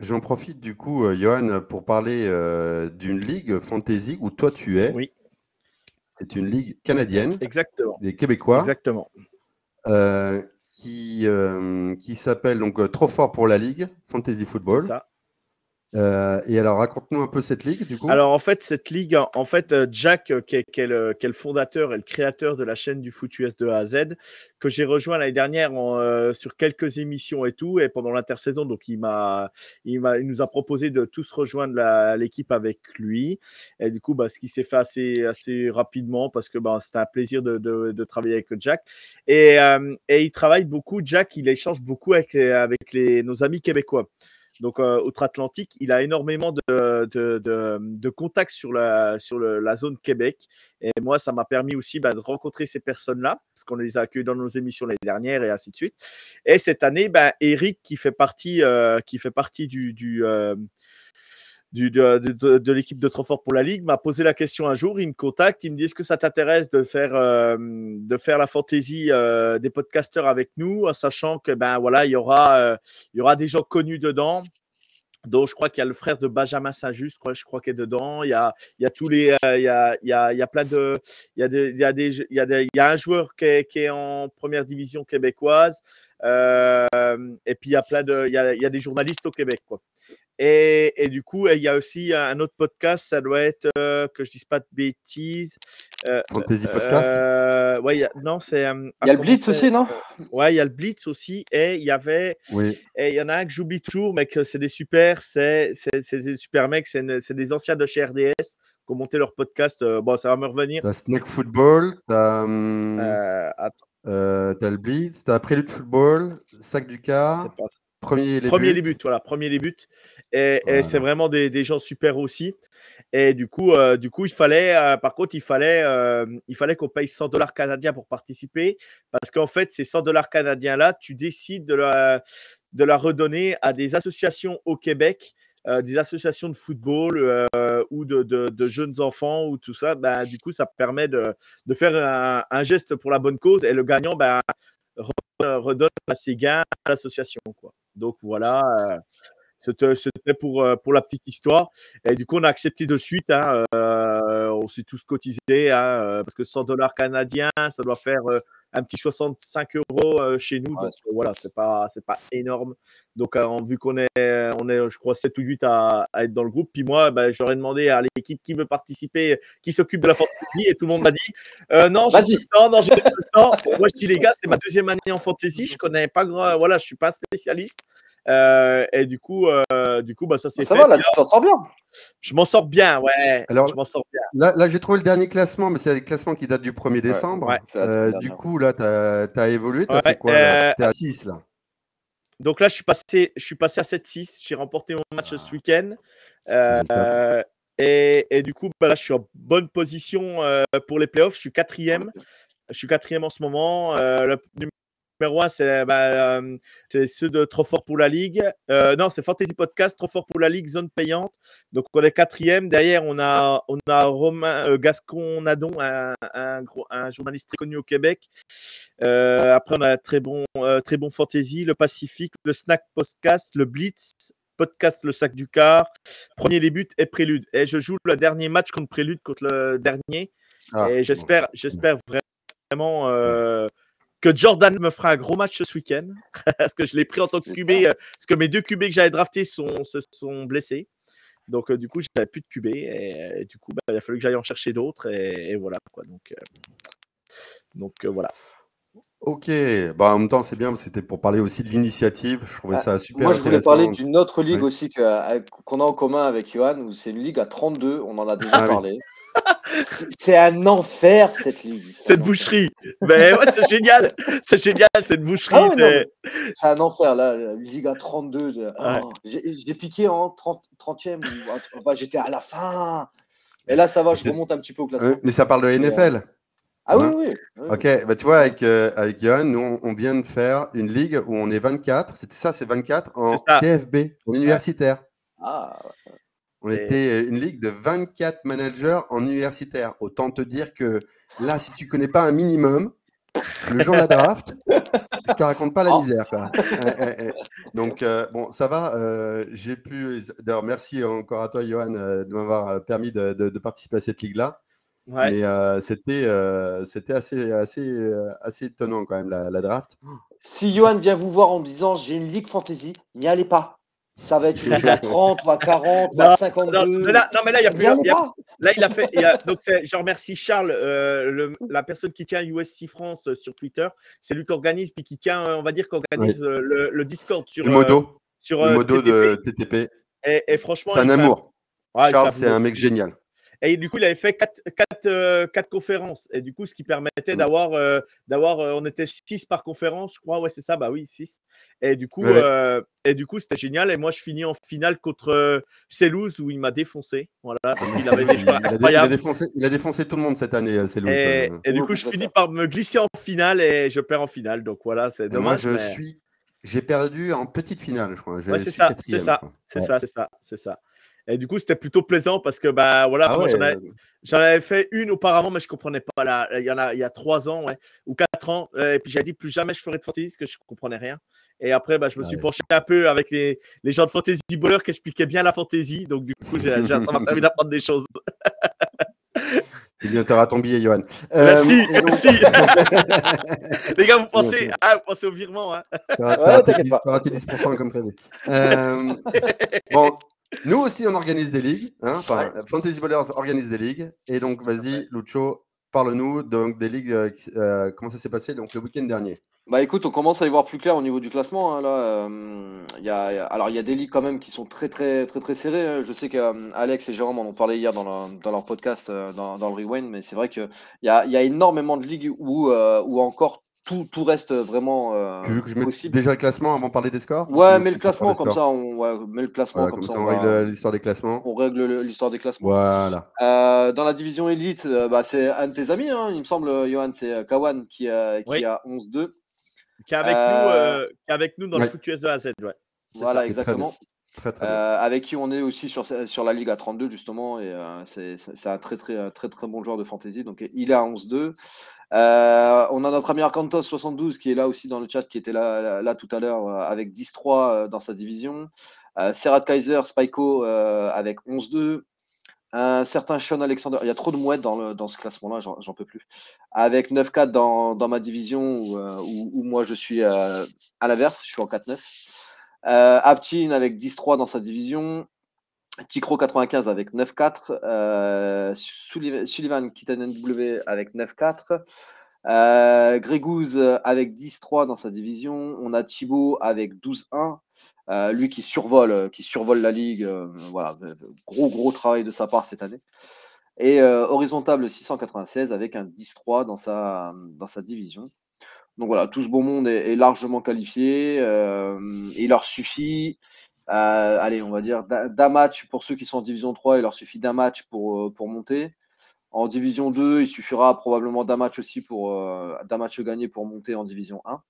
J'en profite du coup, euh, Johan, pour parler euh, d'une ligue fantasy où toi tu es. Oui. C'est une ligue canadienne. Exactement. Des Québécois. Exactement. Euh, qui, qui s'appelle donc Trop fort pour la ligue, Fantasy Football. C'est ça. Euh, et alors, raconte-nous un peu cette ligue, du coup. Alors, en fait, cette ligue, en fait, euh, Jack, euh, qui est, qui, le, fondateur et le créateur de la chaîne du foot US de A à Z, que j'ai rejoint l'année dernière sur quelques émissions et tout, et pendant l'intersaison, donc il m'a, il m'a, il nous a proposé de tous rejoindre l'équipe avec lui. Et du coup, bah, ce qui s'est fait assez, assez rapidement parce que bah, c'était un plaisir de, de, travailler avec Jack. Et, et il travaille beaucoup. Jack, il échange beaucoup avec, avec les, nos amis québécois donc euh, outre-Atlantique, il a énormément de, contacts sur, la, zone Québec. Et moi, ça m'a permis aussi bah, de rencontrer ces personnes-là, parce qu'on les a accueillis dans nos émissions l'année dernière et ainsi de suite. Et cette année, bah, Eric, qui fait partie, euh, du, euh, de, l'équipe de Trop Fort pour la Ligue m'a posé la question un jour. Il me contacte, il me dit Est-ce que ça t'intéresse de faire, euh, de faire la fantaisie euh, des podcasteurs avec nous, en sachant que ben voilà, il y aura, euh, il y aura des gens connus dedans. Donc, je crois qu'il y a le frère de Benjamin Saint-Just, je crois, qu'il est dedans. Il y a, il y a tous les, il, y a, il, y a, il y a plein de, il y a des, il y a des, il y a il y a un joueur qui est, qui est en première division québécoise. Et puis il y a plein de, il y a, il y a des journalistes au Québec, quoi. Et, du coup, il y a aussi un autre podcast, ça doit être, euh, que je ne dise pas de bêtises. Euh, Fantasy Podcast euh, Ouais, non, c'est. il y a le Blitz aussi, non? Ouais, il y a le Blitz aussi. Et il y avait. Oui. Et il y en a un que j'oublie toujours, mais que c'est des super, c'est des super mecs, c'est des anciens de chez RDS qui ont monté leur podcast. bon, ça va me revenir. T'as Snake Football, t'as. Hum, as le Blitz, t'as Prélude Football, Sac du Car. Premier les premier buts. voilà, premier les buts. Et, c'est vraiment des, gens super aussi. Et du coup, euh, du coup il fallait, euh, par contre, il fallait, euh, il fallait qu'on paye 100 dollars canadiens pour participer. Parce qu'en fait, ces 100 dollars canadiens-là, tu décides de la, de la redonner à des associations au Québec. Des associations de football ou de, de, jeunes enfants ou tout ça, ben, du coup, ça permet de, de faire un, geste pour la bonne cause et le gagnant ben, redonne ses gains à l'association. Donc voilà, c'était pour, euh, pour la petite histoire. Et du coup, on a accepté de suite. Hein, euh, on s'est tous cotisés hein, euh, parce que 100 dollars canadiens, ça doit faire un petit 65 euros chez nous. donc voilà, c'est pas, c'est pas énorme. Donc, vu qu'on est, on est, je crois, 7 ou 8 à, être dans le groupe, puis moi, ben, j'aurais demandé à l'équipe qui veut participer, qui s'occupe de la fantasy, et tout le monde m'a dit non, j'ai pas le temps, non, j'ai pas le temps. Moi, je dis les gars, c'est ma deuxième année en fantasy, je connais pas grand, voilà, je suis pas un spécialiste. Euh, et du coup, euh, du coup bah, ça c'est Ça va, là, tu t'en sors bien. Je m'en sors bien, ouais. Alors, je m'en sors bien. Là, là j'ai trouvé le dernier classement, mais c'est le classement qui date du 1er décembre. Ouais, euh, du coup, là, tu as, évolué. Tu as fait quoi Tu à 6 là. Donc là, je suis passé, je suis passé à 7-6. J'ai remporté mon match ce week-end. Et, et, du coup, bah, là, je suis en bonne position pour les playoffs. Je suis quatrième. Je suis quatrième en ce moment. le numéro 1, bah, euh, c'est ceux de Trop Fort pour la Ligue. Euh, non, c'est Fantasy Podcast, Trop Fort pour la Ligue, zone payante. Donc, on est quatrième. Derrière, on a, on a Romain euh, Gascon Nadon, un, un, journaliste très connu au Québec. après, on a très bon, très bon Fantasy, le Pacifique, le Snack Podcast, le Blitz, podcast Le Sac du Car. Premier début et Prélude. Et je joue le dernier match contre Prélude, contre le dernier. Ah, et j'espère, j'espère vraiment euh, que Jordan me fera un gros match ce week-end. parce que je l'ai pris en tant que QB. euh, Parce que mes deux QB que j'avais draftés sont, se sont blessés. Donc, euh, du coup, j'avais plus de QB. Et, et du coup, bah, il a fallu que j'aille en chercher d'autres. Et, et voilà. Quoi. Donc, euh, donc euh, voilà. Ok, bah, en même temps, c'est bien, c'était pour parler aussi de l'initiative. Je trouvais Ah, ça super Moi, je voulais parler d'une autre ligue Ouais. aussi euh, qu'on a en commun avec Johan, où c'est une ligue à 32, on en a déjà Ah parlé. C'est un enfer cette ligue. Cette boucherie. Mais ouais, c'est génial. C'est génial, cette boucherie. Ah ouais, non, c'est- un enfer là, la ligue à 32. je- Ouais. oh, J'ai piqué en 30, 30e, ou- enfin, j'étais à la fin. Et là, ça va, je remonte un petit peu au classement. Euh, mais ça parle de NFL. Ah oui, hein. oui. oui. Ok, bah, tu vois, avec, euh, avec Johan, nous, on, on vient de faire une ligue où on est 24. C'était ça, c'est 24 en. CFB, en universitaire. Ah, On Et- était une ligue de 24 managers en universitaire. Autant te dire que là, si tu connais pas un minimum, le jour de la draft, je te raconte pas la Oh. misère. quoi. Eh, eh, eh. Donc, euh, bon, ça va. euh, J'ai pu. D'ailleurs, merci encore à toi, Johan, euh, de m'avoir euh, permis de, de- de participer à cette ligue-là. Ouais. Mais euh, c'était euh, c'était assez, assez, euh, assez étonnant quand même, la, la draft. Si Johan vient vous voir en me disant j'ai une ligue fantasy, n'y allez pas. Ça va être à 30 ou à 40 ou à Non, 52. Non, mais là, non, mais là, il y a N'y plus. allez il y a- pas? Là, il a fait. il y a- donc, c'est- je remercie Charles, euh, le- la personne qui tient USC France euh, sur Twitter. C'est lui qui organise, puis qui tient, euh, on va dire, qui organise le, le Discord sur. Le euh, modo, sur le modo TTP. de TTP. Et, et franchement, C'est un amour. Ouais, Charles, c'est un mec génial. Et du coup, il avait fait quatre, quatre, euh, quatre conférences. Et du coup, ce qui permettait Mm. d'avoir, euh, d'avoir euh, on était six par conférence, je crois. Ouais, c'est ça. Bah oui, six. Et du coup, Ouais, euh, et du coup, c'était génial. Et moi, je finis en finale contre Selous où il m'a défoncé. Voilà, parce qu'il avait des Il a, dé- il a incroyables. défoncé, il a défoncé tout le monde cette année, Louis. Et, euh. et du coup, je finis ça. par me glisser en finale et je perds en finale. Donc voilà, c'est Et moi, dommage. je mais- suis. J'ai perdu en petite finale, je crois. Ouais, c'est ça, c'est ça, je crois. c'est Ouais. ça, c'est ça, c'est ça. Et du coup, c'était plutôt plaisant parce que bah voilà, Ah ouais, j'en avais, euh, J'en avais fait une auparavant, mais je comprenais pas. Là, il y en a, il y a trois ans, ouais, ou quatre ans. Et puis j'ai dit plus jamais je ferai de fantasy parce que je comprenais rien. Et après, bah, je me suis Ouais. penché un peu avec les, les gens de fantasy bowler qui expliquaient bien la fantasy. Donc du coup, j'ai- j'ai- ça m'a permis d'apprendre des choses. Eh bien, tu auras ton billet, Johan. Merci, Euh, donc- merci. les gars, vous pensez, bon, ah, vous pensez au virement, hein T'auras- Ouais, t'auras tes t'inquiète 10 pas. t'auras tes 10% comme prévu. Euh, bon, nous aussi, on organise des ligues. hein, Enfin, Fantasy Ballers organise des ligues. Et donc, vas-y, Lucho, parle-nous donc des ligues. euh, euh, comment ça s'est passé donc le week-end dernier? Bah écoute, on commence à y voir plus clair au niveau du classement. hein, là, euh, il y a, il y a- alors il y a des ligues quand même qui sont très très très très serrées. hein. Je sais que euh, Alex et Jérôme en ont parlé hier dans, leur- dans leur podcast euh, dans, dans le Rewind, mais c'est vrai que il y a, y a énormément de ligues où, euh, où encore tout, tout reste vraiment euh, Tu veux que je mette possible. déjà le classement avant de parler des scores? Ouais, Ou mais le classement comme ça, on ouais, met le classement Voilà, comme, comme ça, ça, on règle l'histoire des classements. on règle le- l'histoire des classements. Voilà. Euh, dans la division élite, euh, bah, c'est un de tes amis, hein, il me semble, Johan, c'est euh, Kawan qui, a- qui Oui. a 11-2. Qui est avec Euh, nous, euh, qui est avec nous dans ouais. le foutu S de A à Z, ouais. Voilà, ça. exactement. Très, très. Euh, avec qui on est aussi sur, sur la Ligue à 32 justement et euh, c'est un très très très très bon joueur de fantasy donc il est à 11-2 Euh, on a notre ami Arcantos 72 qui est là aussi dans le chat qui était là, là, tout à l'heure euh, avec 10-3 euh, dans sa division Serrat Kaiser Spyco avec 11-2 un certain Sean Alexander, il y a trop de mouettes dans, dans ce classement-là, j'en peux plus. Avec 9-4 dans, dans ma division, où, où- moi je suis à l'inverse, je suis en 4-9. Euh, avec 10-3 dans sa division. Tikro 95 avec 9-4. Euh, Sullivan Sullivan Kitanen W avec 9-4. Euh, avec 10-3 dans sa division. On a Thibaut avec 12-1. Euh, lui qui survole, qui survole la ligue. euh, voilà, gros gros travail de sa part cette année. Et Horizontable 696 avec un 10-3 dans sa, dans sa division. Donc voilà, tout ce beau monde est, largement qualifié. il leur suffit, euh, allez, on va dire d'un match pour ceux qui sont en division 3, il leur suffit d'un match pour, euh, pour monter. En division 2, il suffira probablement d'un match aussi pour euh, d'un match gagné pour monter en division 1.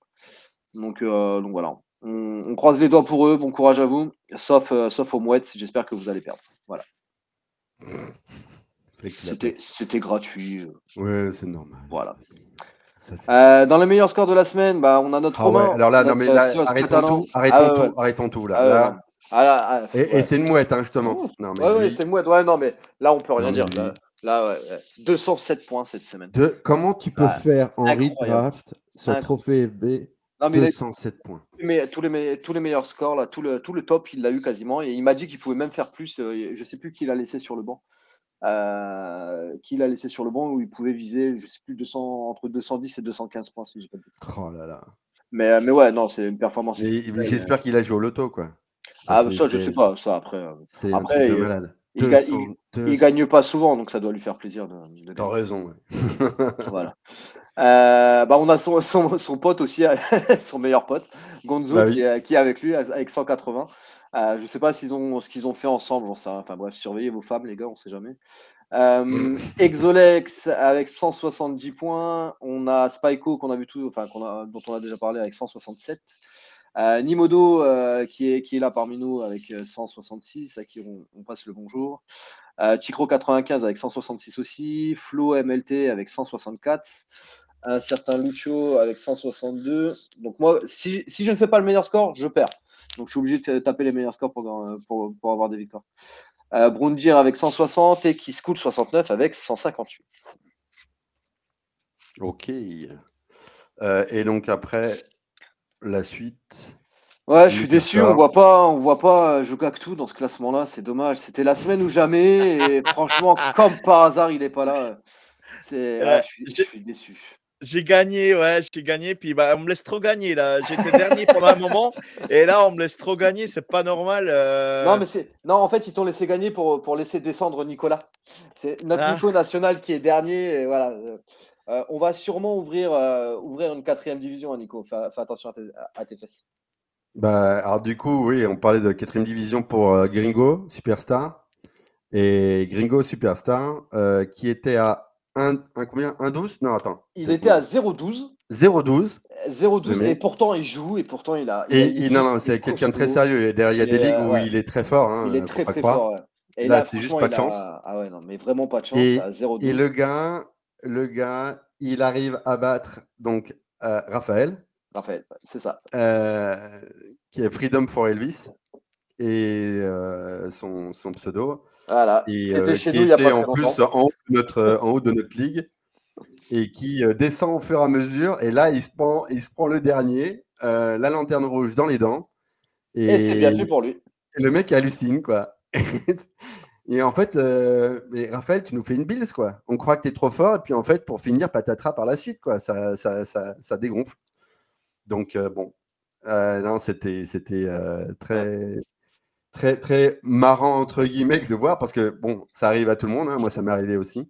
Donc, donc voilà, on, on croise les doigts pour eux. Bon courage à vous, sauf, sauf aux mouettes. J'espère que vous allez perdre. Voilà, c'était gratuit. Ouais, c'est normal. Voilà. Fait- Euh, dans les meilleurs scores de la semaine, bah, on a notre Ah ouais, Romain. alors là, non, mais là, arrêtons tout, arrêtons Ah ouais, tout, ouais. arrêtons tout, là. Ah ouais, Là, ouais. Et, c'est une mouette, hein, justement. Non, mais c'est une mouette. Ouais, non, mais là, on peut rien dire. Là, ouais, 207 points cette semaine. De... Comment tu peux faire en redraft sur trophée FB non, mais 207 points? Mais tous les, tous les meilleurs scores, là, tout, le, tout le top, il l'a eu quasiment. Et il m'a dit qu'il pouvait même faire plus. Euh, je ne sais plus qui l'a laissé sur le banc. Euh, qui l'a laissé sur le banc où il pouvait viser, je sais plus, 200, entre 210 et 215 points, si j'ai pas de Oh là là. Mais, euh, mais ouais, non, c'est une performance. J'espère qu'il a joué au loto, quoi. Ah, ça, je sais pas. Ça, après, c'est après, il, malade. Il, gagne pas souvent, donc ça doit lui faire plaisir de. T'as raison. voilà. Euh, bah on a son, son, pote aussi, son meilleur pote, Gonzo, bah qui, est, qui, est, avec lui, avec 180. Euh, je sais pas s'ils ont, ce qu'ils ont fait ensemble, j'en sais Enfin bref, surveillez vos femmes, les gars, on sait jamais. Euh, Exolex avec 170 points. On a Spyco qu'on a vu tout, enfin, a, dont on a déjà parlé avec 167. Euh, Nimodo euh, qui, est, qui est là parmi nous avec 166, à qui on, passe le bonjour. Euh, Chicro 95 avec 166 aussi. Flo MLT avec 164. Un certain Lucho avec 162. Donc moi, si, si, je ne fais pas le meilleur score, je perds. Donc je suis obligé de taper les meilleurs scores pour, pour, pour avoir des victoires. Euh, Brundir avec 160 et Kiskoul 69 avec 158. Ok. et donc après, la suite. Ouais, je suis déçu, on voit pas, on voit pas euh, tout dans ce classement-là, c'est dommage. C'était la semaine ou jamais, et franchement, comme par hasard, il est pas là. C'est, je, suis, déçu. J'ai gagné, ouais, j'ai gagné, puis bah, on me laisse trop gagner là. J'étais dernier pendant un moment, et là on me laisse trop gagner, c'est pas normal. Euh. Non, mais c'est, non, en fait ils t'ont laissé gagner pour, pour laisser descendre Nicolas. C'est notre ah. Nico national qui est dernier, et voilà. Euh, on va sûrement ouvrir, euh, ouvrir une quatrième division, hein, Nico. Fais, attention à tes, fesses. Bah, alors du coup, oui, on parlait de quatrième division pour euh, Gringo, Superstar. Et Gringo Superstar, qui était à 1, combien? 1,12 Non, attends. Il était à 0,12. 0,12. 0,12 et pourtant il joue et pourtant il a. et non, non, c'est quelqu'un de très sérieux. Et derrière, il y a des ligues où il est très fort. Hein, il est très très fort. Et là, c'est juste pas de chance. Ah ouais, non, mais vraiment pas de chance. Et, à 0,12. Et le gars, le gars, il arrive à battre donc euh, Raphaël. Raphaël, c'est ça. Euh, qui est Freedom for Elvis et euh, son, son, pseudo. Voilà. Et, qui était chez nous il y a pas en plus en haut, de notre, en haut de notre ligue et qui descend au fur et à mesure. Et là, il se prend, il se prend le dernier, la lanterne rouge dans les dents. Et, et c'est bien fait pour lui. Et le mec hallucine, quoi. Et en fait, euh, mais Raphaël, tu nous fais une bise, quoi. On croit que tu es trop fort, et puis en fait, pour finir, patatras par la suite, quoi. Ça, ça, ça, ça dégonfle. Donc, euh, bon. Euh, non, c'était très, très, très marrant, entre guillemets, de voir, parce que, bon, ça arrive à tout le monde. Hein. Moi, ça m'est arrivé aussi.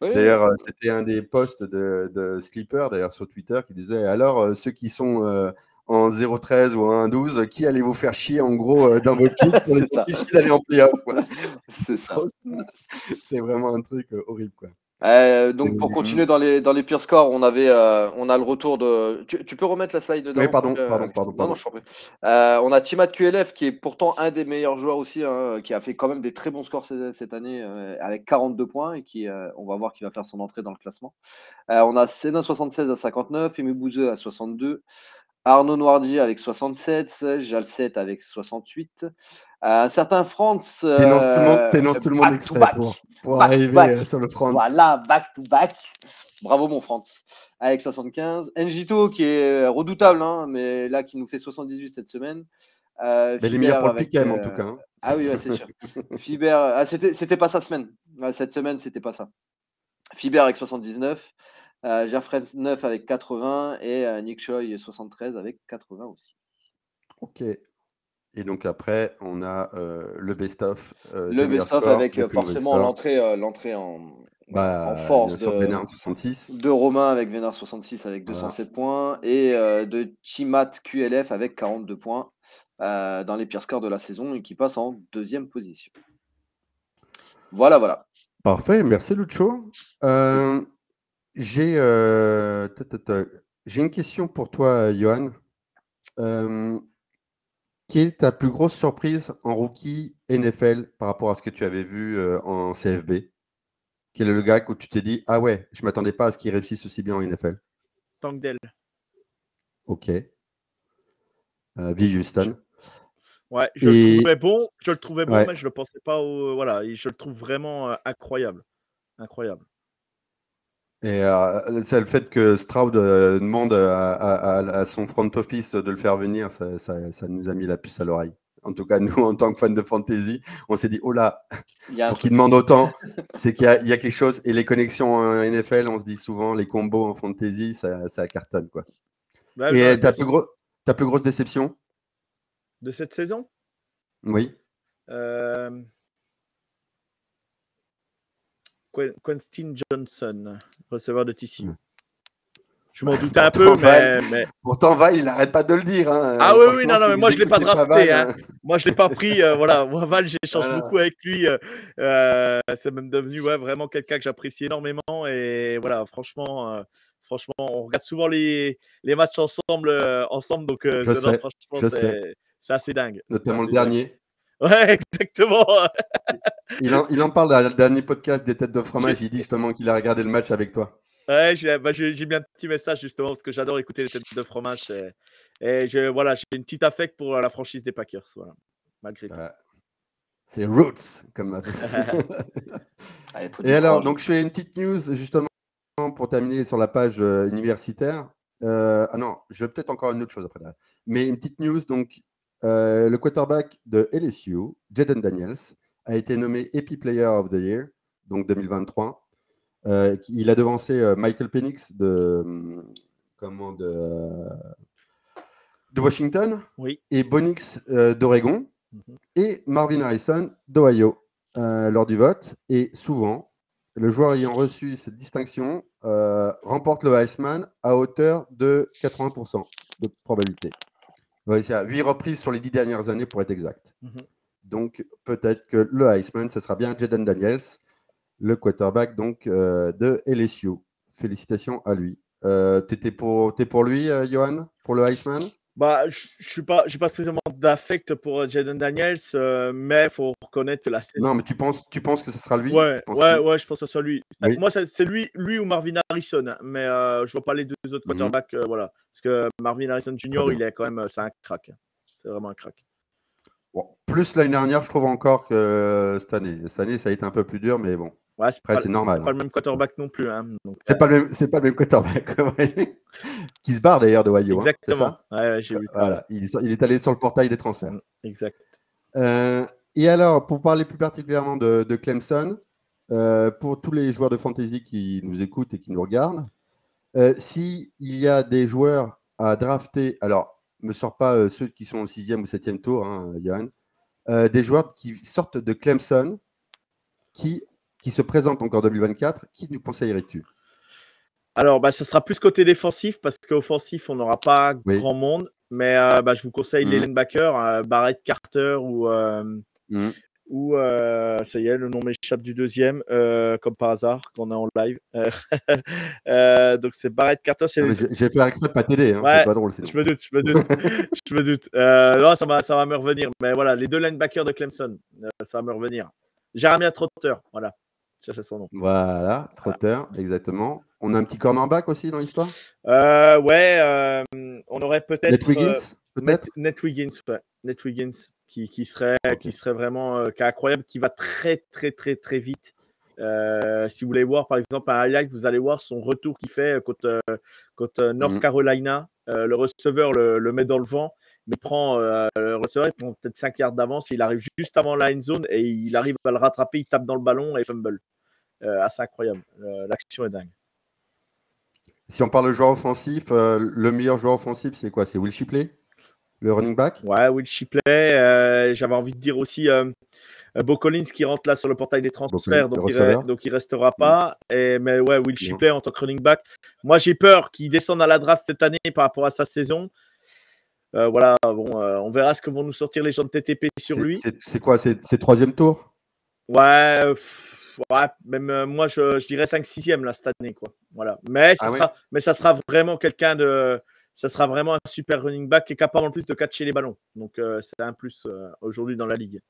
D'ailleurs, c'était un des posts de, de Sleeper, d'ailleurs, sur Twitter, qui disait alors, ceux qui sont en 0-13 ou en 1-12, qui allez vous faire chier en gros euh, dans vos clips pour les empêcher d'aller en playoff C'est ça. C'est vraiment un truc euh, horrible. Quoi. Euh, donc pour continuer dans les, dans les pires scores, on avait on a le retour de. Tu, peux remettre la slide dedans Oui, pardon, pardon, pardon, non, non, on a Timat QLF qui est pourtant un des meilleurs joueurs aussi, hein, qui a fait quand même des très bons scores cette, année avec 42 points et qui on va voir qui va faire son entrée dans le classement. on a Sena 76 à 59, Emu Bouzeux à 62, Arnaud Noirdier avec 67, Jalset avec 68. Euh, un certain Franz. T'énonces tout le monde, euh, tout le monde exprès pour, arriver euh, sur le Franz. Voilà, back to back. Bravo mon Franz. Avec 75. Njito qui est redoutable, hein, mais là qui nous fait 78 cette semaine. mais les meilleurs pour le PKM en tout cas. Hein. Ah oui, c'est sûr. Fiber, ah, c'était pas sa semaine. Cette semaine, c'était pas ça. Fiber avec 79. Euh, 9 avec 80 et euh, Nick Choi 73 avec 80 aussi. Ok. Et donc après, on a euh, le best-of. Euh, le best-of avec forcément l'entrée, l'entrée en, bah, en force de, 66. de Romain avec Vénard 66 avec 207 points et de Chimat QLF avec 42 points dans les pires scores de la saison et qui passe en deuxième position. Voilà, voilà. Parfait, merci Lucho. J'ai euh, j'ai une question pour toi, Johan. Euh, quelle est ta plus grosse surprise en rookie NFL par rapport à ce que tu avais vu euh, en CFB Quel est le gars où tu t'es dit Ah ouais, je ne m'attendais pas à ce qu'il réussisse aussi bien en NFL Tankdale. Ok. Euh, Houston. Ouais, je le trouvais bon, je le trouvais bon, mais je le pensais pas au, voilà, je le trouve vraiment incroyable, incroyable. Et c'est le fait que Stroud demande à, son front office de le faire venir, ça, ça, nous a mis la puce à l'oreille. En tout cas, nous, en tant que fans de fantasy, on s'est dit, oh là, pour qu'il demande autant, c'est qu'il y, a quelque chose. Et les connexions en NFL, on se dit souvent, les combos en fantasy, ça, ça cartonne. Quoi. et ta, plus gros, ta plus grosse déception? De cette saison? Oui. Euh... Quentin Johnson, receveur de tissu. Je m'en doutais un peu, mais, Pourtant, Val, il n'arrête pas de le dire. Hein. Ah oui, oui, non, non, mais moi, je ne l'ai pas drafté. Hein. Moi, je ne l'ai pas pris. Euh, voilà, moi, Val, j'échange beaucoup avec lui. Euh, euh, c'est même devenu ouais, vraiment quelqu'un que j'apprécie énormément. Et voilà, franchement, franchement on regarde souvent les, les matchs ensemble. ensemble donc, je sais, je sais. c'est assez dingue. Notamment le dernier. Ouais, exactement. il, en, il en parle dans le dernier podcast des têtes de fromage. Il dit justement qu'il a regardé le match avec toi. Ouais, bah, j'ai mis un petit message justement parce que j'adore écouter les têtes de fromage. Et, je, voilà, j'ai une petite affect pour la franchise des Packers. Voilà, malgré tout. C'est Roots, comme. et alors, donc je fais une petite news justement pour terminer sur la page euh, universitaire. Euh, ah non, je vais peut-être encore une autre chose après là. Mais une petite news, donc euh, le quarterback de LSU, Jaden Daniels, a été nommé Epi Player of the Year, donc 2023. Euh, il a devancé euh, Michael Penix de, comment, de, de Washington oui. et Bonix d'Oregon mhm. et Marvin Harrison d'Ohio lors du vote. Et souvent, le joueur ayant reçu cette distinction remporte le Heisman à hauteur de 80% de probabilité. Oui, c'est à 8 reprises sur les 10 dernières années pour être exact. Mhm. Donc peut-être que le Heisman, ce sera bien Jaden Daniels, le quarterback donc, euh, de LSU. Félicitations à lui. Euh, tu es pour, pour lui, euh, Johan, pour le Heisman bah, je suis pas, j'ai pas spécialement d'affect pour euh, Jaden Daniels, euh, mais il faut reconnaître que la saison. Non, mais tu penses, tu penses que ce sera lui? Ouais, ouais, ouais, je pense que ce sera lui. Moi, c'est lui, lui ou Marvin Harrison, hein, mais euh, je vois pas les deux autres mhm. quarterbacks, voilà, parce que Marvin Harrison Jr. il est quand même, c'est un crack, c'est vraiment un crack. Bon, plus l'année dernière, je trouve encore que cette année. Cette année, ça a été un peu plus dur, mais bon. Ouais, c'est normal. pas le hein. même quarterback non plus. Hein, c'est pas, le même, pas le même quarterback. qui se barre d'ailleurs de Wayo. Hein, Exactement. ouais, j'ai vu ça. Voilà. Il, est allé sur le portail des transferts. Mm, exact. Euh, et alors, pour parler plus particulièrement de, Clemson, euh, pour tous les joueurs de fantasy qui nous écoutent et qui nous regardent, euh, s'il y a des joueurs à drafter, alors, ne me sors pas ceux qui sont au sixième ou septième tour, hein, Johan, des joueurs qui sortent de Clemson, qui qui se présente encore en 2024, qui nous conseillerais-tu? Alors, bah, ce sera plus côté défensif parce qu'offensif, on n'aura pas grand monde. Mais euh, bah, je vous conseille les mmh. linebackers, euh, Barrett Carter ou, euh, mmh. ou ça y est, le nom m'échappe du deuxième, comme par hasard, qu'on est en live. donc c'est Barrett Carter. J'ai fait exprès de pas t'aider, hein, c'est pas drôle. Je me doute, je me doute. je me doute. non, ça va, ça va me revenir. Mais voilà, les deux linebackers de Clemson, ça va me revenir. Jeremy Trotter, voilà son nom. Voilà, Trotter, exactement. On a un petit cornerback aussi dans l'histoire? Euh, Ouais, euh, on aurait peut-être. Net Wiggins euh, peut-être? Net, Wiggins, ouais. Net Wiggins, qui, qui serait, qui serait vraiment qui est incroyable, qui va très, très, très, très vite. si vous voulez voir, par exemple, un highlight, vous allez voir son retour qu'il fait contre, contre North mhm. Carolina. le receveur le, le, met dans le vent mais prend le receveur, il prend peut-être 5 yards d'avance, il arrive juste avant la end zone et il arrive à le rattraper, il tape dans le ballon et fumble. Euh, assez incroyable. Euh, l'action est dingue. Si on parle de joueur offensif, euh, le meilleur joueur offensif, c'est quoi? C'est Will Shipley le running back? Ouais, Will Shipley. J'avais envie de dire aussi Bo Collins qui rentre là sur le portail des transferts, donc, il, donc il restera pas. Et, mais ouais, Will Shipley en tant que running back. Moi, j'ai peur qu'il descende à la draft cette année par rapport à sa saison. voilà, bon, on verra ce que vont nous sortir les gens de TTP sur lui. C'est quoi? C'est troisième tour? Ouais même euh, moi, je, dirais 5-6e là, cette année. Quoi. Voilà. Mais, ça ah sera, mais ça sera vraiment quelqu'un de. Ça sera vraiment un super running back qui est capable en plus de catcher les ballons. Donc, euh, c'est un plus euh, aujourd'hui dans la ligue.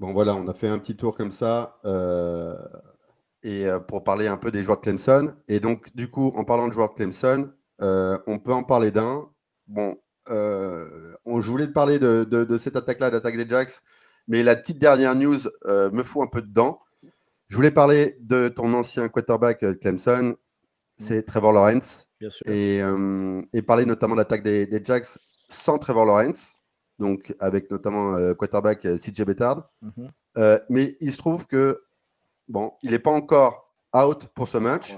Bon, voilà, on a fait un petit tour comme ça. et pour parler un peu des joueurs de Clemson. Et donc, du coup, en parlant de joueurs de Clemson, on peut en parler d'un. Bon, on, je voulais te parler de, cette attaque-là, d'attaque des Jacks, mais la petite dernière news me fout un peu dedans. Je voulais parler de ton ancien quarterback Clemson, c'est Trevor Lawrence. Bien sûr. Et, parler notamment de l'attaque des, des Jacks sans Trevor Lawrence, donc avec notamment quarterback CJ Bettard. Mhm. mais il se trouve que, bon, il n'est pas encore out pour ce match.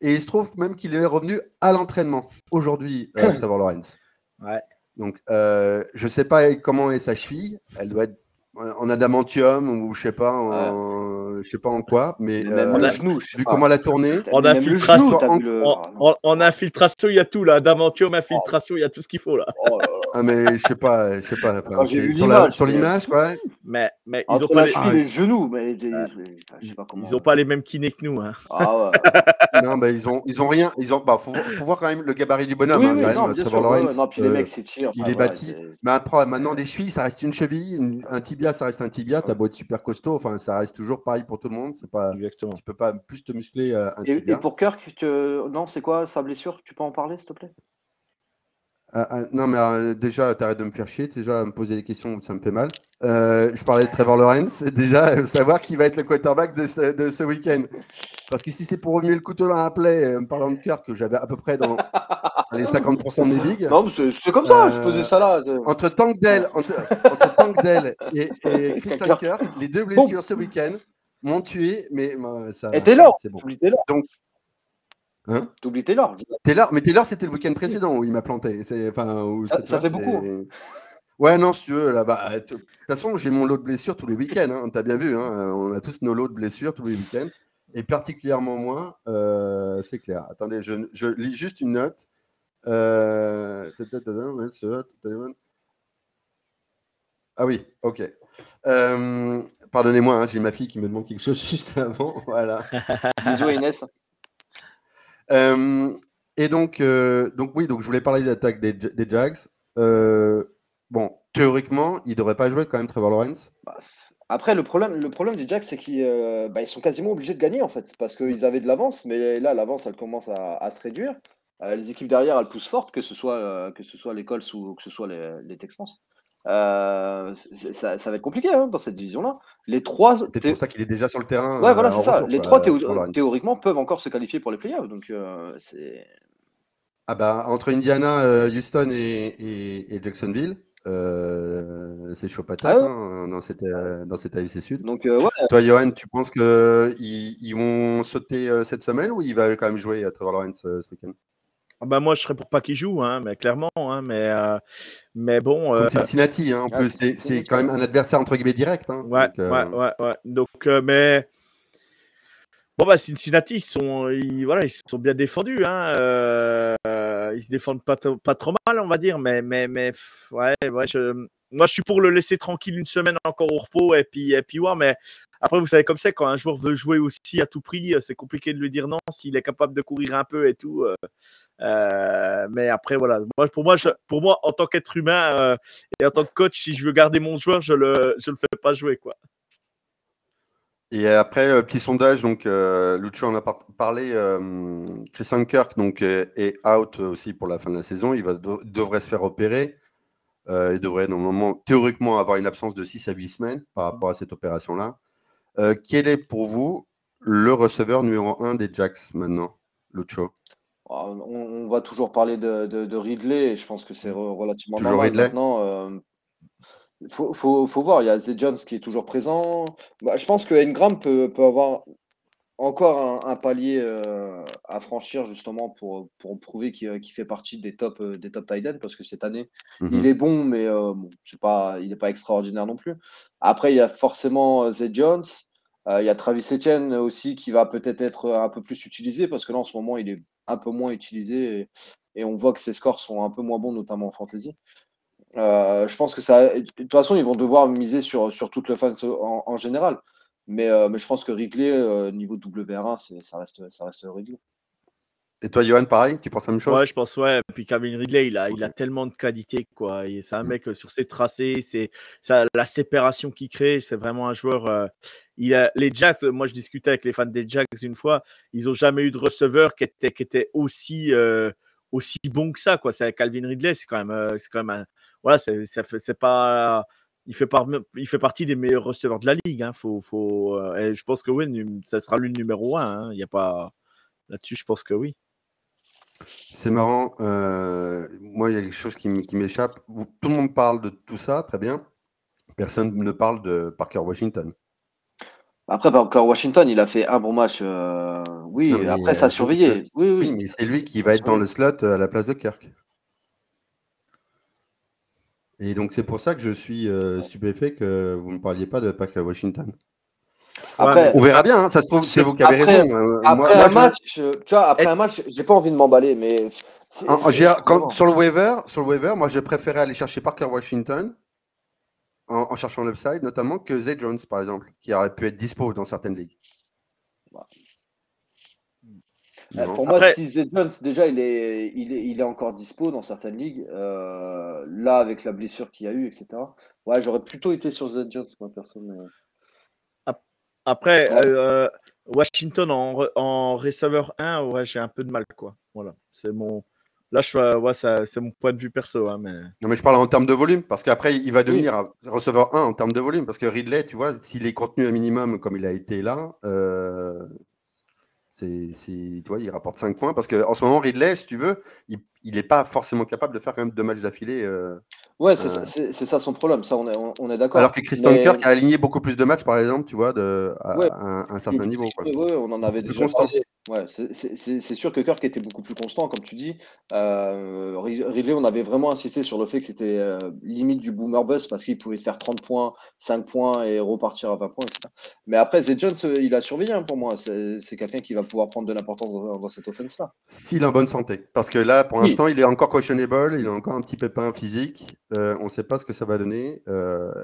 Et il se trouve même qu'il est revenu à l'entraînement aujourd'hui, euh, Trevor Lawrence. Ouais. Donc, euh, je ne sais pas comment est sa cheville. Elle doit être en adamantium ou je sais pas en, je sais pas en quoi mais euh, a, genou, vu comment elle a tourné en infiltration en, infiltration il y a tout là. Adamantium infiltration il y a tout ce qu'il faut là. Oh. Ah mais je sais pas je sais pas enfin, sur l'image quoi. Mais mais ils ont pas les... les genoux mais je sais pas comment. ils ont pas les mêmes kinés que nous hein. ah ouais. Non mais ils ont ils ont rien ils ont bah faut, faut voir quand même le gabarit du bonhomme hein, quand même, sûr, Lawrence, non, puis les mecs s'étirent il est bâti. mais après maintenant des chevilles ça reste une cheville un tibia ça reste un tibia. T'as beau être super costaud, enfin, ça reste toujours pareil pour tout le monde. C'est pas, Exactement. Tu peux pas plus te muscler euh, un et, pour Kirk, non, c'est quoi sa blessure? Tu peux en parler, s'il te plaît? Ah, ah, non, mais euh, déjà, t'arrêtes de me faire chier, déjà, me poser des questions, ça me fait mal. Euh, je parlais de Trevor Lawrence, déjà, savoir qui va être le quarterback de ce, de ce week-end. Parce que si c'est pour revenir le couteau dans la plaie, me parlant de Kirk, que j'avais à peu près dans les 50% de mes ligues. Non, c'est comme ça, je posais ça là. Entre Tankdale, entre, entre et, et Christian Kirk, les deux blessures ce week-end m'ont tué, mais ça. Et Taylor, c'est bon. Donc, Hein T'oublies Taylor. Taylor. Mais Taylor, c'était le week-end précédent où il m'a planté. Enfin, ça, ça fait beaucoup. Ouais, non, si tu veux, là, bah, de toute façon, j'ai mon lot de blessures tous les week-ends. Hein, T'as bien vu, hein, on a tous nos lots de blessures tous les week-ends. Et particulièrement moi, euh, c'est clair. Attendez, je, je, lis juste une note. Euh... Ah oui, ok. Euh, pardonnez-moi, hein, j'ai ma fille qui me demande quelque chose juste avant. Voilà. Bisous Inès. Euh, et donc, euh, donc, oui, donc je voulais parler des attaques des, des Jags. Euh, bon, théoriquement, il devrait pas jouer quand même Trevor Lawrence. Bah, après, le problème, le problème des Jags, c'est qu'ils bah, ils sont quasiment obligés de gagner en fait, parce qu'ils avaient de l'avance, mais là, l'avance, elle commence à, se réduire. les équipes derrière, elles poussent fortes, que ce soit, ce soit les Colts ou que ce soit les Texans. Euh, ça, va être compliqué hein, dans cette division-là. Les trois. C'est pour ça qu'il est déjà sur le terrain. Ouais, voilà, c'est ça. les trois théoriquement peuvent encore se qualifier pour les playoffs. Donc euh, c'est. Ah bah entre Indiana, euh, Houston et, Jacksonville, c'est chaud patate ah hein, dans cette dans cette AFC Sud. Donc ouais. Toi, Johan, tu penses que ils, vont sauter cette semaine ou il va quand même jouer à Trevor Lawrence ce week-end? Bah moi, je serais pour pas qu'il joue, hein, mais clairement. Hein, mais, euh, mais bon. Euh, Cincinnati, hein, ah, c'est quand même un adversaire entre guillemets direct. Hein, ouais, donc, euh, ouais, ouais, ouais, Donc, mais. Bon, bah, Cincinnati, ils sont, ils, voilà, ils sont bien défendus. Hein, ils se défendent pas, pas trop mal, on va dire. Mais, mais, mais ouais, ouais, je, moi, je suis pour le laisser tranquille une semaine encore au repos et puis, et puis ouais, mais après, vous savez comme c'est, quand un joueur veut jouer aussi à tout prix, c'est compliqué de lui dire non s'il est capable de courir un peu et tout. Euh, mais après, voilà. Moi, pour, moi, pour moi, en tant qu'être humain euh, et en tant que coach, si je veux garder mon joueur, je le, je le fais pas jouer. Quoi. Et après, euh, petit sondage, donc Lucho en a parlé, Chris Kirk donc, est out aussi pour la fin de la saison. Il devrait se faire opérer. il devrait normalement, théoriquement, avoir une absence de 6 à 8 semaines par rapport à cette opération-là. Quel est pour vous le receveur numéro 1 des Jacks maintenant, Lucho? Ah, on, va toujours parler de, Ridley, je pense que c'est relativement normal maintenant. Il euh, faut, voir, il y a Zay Jones qui est toujours présent. Bah, je pense que Engram peut, peut avoir encore un, palier euh, à franchir justement pour, pour prouver qu'il fait partie des top, euh, des top tight parce que cette année, il mhm. est bon, mais pas, il n'est pas extraordinaire non plus. Après, il y a forcément Zay Jones. Il y a Travis Etienne aussi qui va peut-être être un peu plus utilisé parce que là en ce moment il est un peu moins utilisé et, on voit que ses scores sont un peu moins bons, notamment en fantasy. Euh, je pense que ça. De toute façon, ils vont devoir miser sur, sur toute le fan en, général. Mais, euh, mais je pense que Ridley, euh, niveau WR1, ça reste, ça reste. Et toi, Johan, pareil, tu penses la même chose? Ouais, je pense, ouais. Puis Calvin Ridley, il a, il a tellement de qualité, quoi. C'est un mm. mec sur ses tracés, c'est la séparation qu'il crée, c'est vraiment un joueur. il a, les Jazz, moi je discutais avec les fans des Jazz une fois, ils n'ont jamais eu de receveur qui était, qui était aussi, aussi bon que ça. Quoi. C'est Calvin Ridley, c'est quand même, c'est quand même, voilà, c'est, pas, il fait, il fait partie des meilleurs receveurs de la ligue. Hein. Faut, faut, et je pense que oui, ça sera lui le numéro un. Hein. Il y a pas là-dessus, je pense que oui. C'est marrant. moi, il y a quelque chose qui m'échappe. Tout le monde parle de tout ça, très bien. Personne ne parle de Parker Washington. Après, Parker Washington, il a fait un bon match. Euh, oui, après, ça a surveillé. Oui, oui. mais c'est lui qui va être dans le slot à la place de Kirk. Et donc, c'est pour ça que je suis euh, stupéfait que vous ne parliez pas de Parker Washington. Après, on verra bien, hein, ça se trouve, c'est vous qui avez raison. Euh, après un match, tu vois, après un match, j'ai pas envie de m'emballer, mais. sur le waiver, sur le waiver, moi, j'ai préféré aller chercher Parker Washington en, cherchant l'upside, notamment que Zay Jones, par exemple, qui aurait pu être dispo dans certaines ligues. Euh, pour moi, si Zay Jones, déjà, il est, il est, il est encore dispo dans certaines ligues. Euh, là, avec la blessure qu'il y a eu, etc. Ouais, j'aurais plutôt été sur Zay Jones, moi, personne. Après, euh, Washington en, en receveur 1, ouais, j'ai un peu de mal, quoi. Voilà, c'est mon. Là, je, c'est mon point de vue perso. Hein, mais... Non, mais je parle en termes de volume, parce qu'après, il va devenir receveur 1 en termes de volume, parce que Ridley, tu vois, s'il est contenu un minimum comme il a été là, euh, c'est, tu vois, il rapporte 5 points, parce qu'en ce moment, Ridley, si tu veux, il n'est pas forcément capable de faire quand même deux matchs d'affilée. Euh, ouais, c'est, ça, son problème, ça, on est, on, est d'accord. Alors que Christian Kirk a aligné beaucoup plus de matchs, par exemple, tu vois, de, à, un, certain niveau. On en avait déjà parlé. Ouais, c'est sûr que Kirk était beaucoup plus constant, comme tu dis. Euh, Ridley, on avait vraiment insisté sur le fait que c'était euh, limite du boomer bust parce qu'il pouvait faire 30 points, 5 points et repartir à 20 points, etc. Mais après, Zay Jones, euh, il a surveillé hein, pour moi. C'est quelqu'un qui va pouvoir prendre de l'importance dans, cette offense-là. S'il est en bonne santé. Parce que là, pour l'instant, il est encore questionable, il a encore un petit pépin physique. on ne sait pas ce que ça va donner.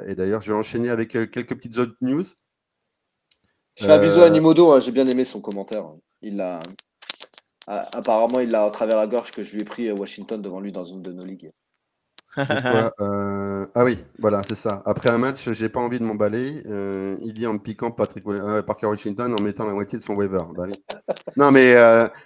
et d'ailleurs, je vais enchaîner avec quelques petites autres news. Je fais un bisou à Nimodo, hein, j'ai bien aimé son commentaire. Il a apparemment il l'a à travers la gorge que je lui ai pris Washington devant lui dans une de nos ligues. Euh, ah oui, voilà, c'est ça. Après un match, j'ai pas envie de m'emballer. Euh, il dit en piquant Patrick euh, Parker Washington en mettant la moitié de son waiver. Bah non, mais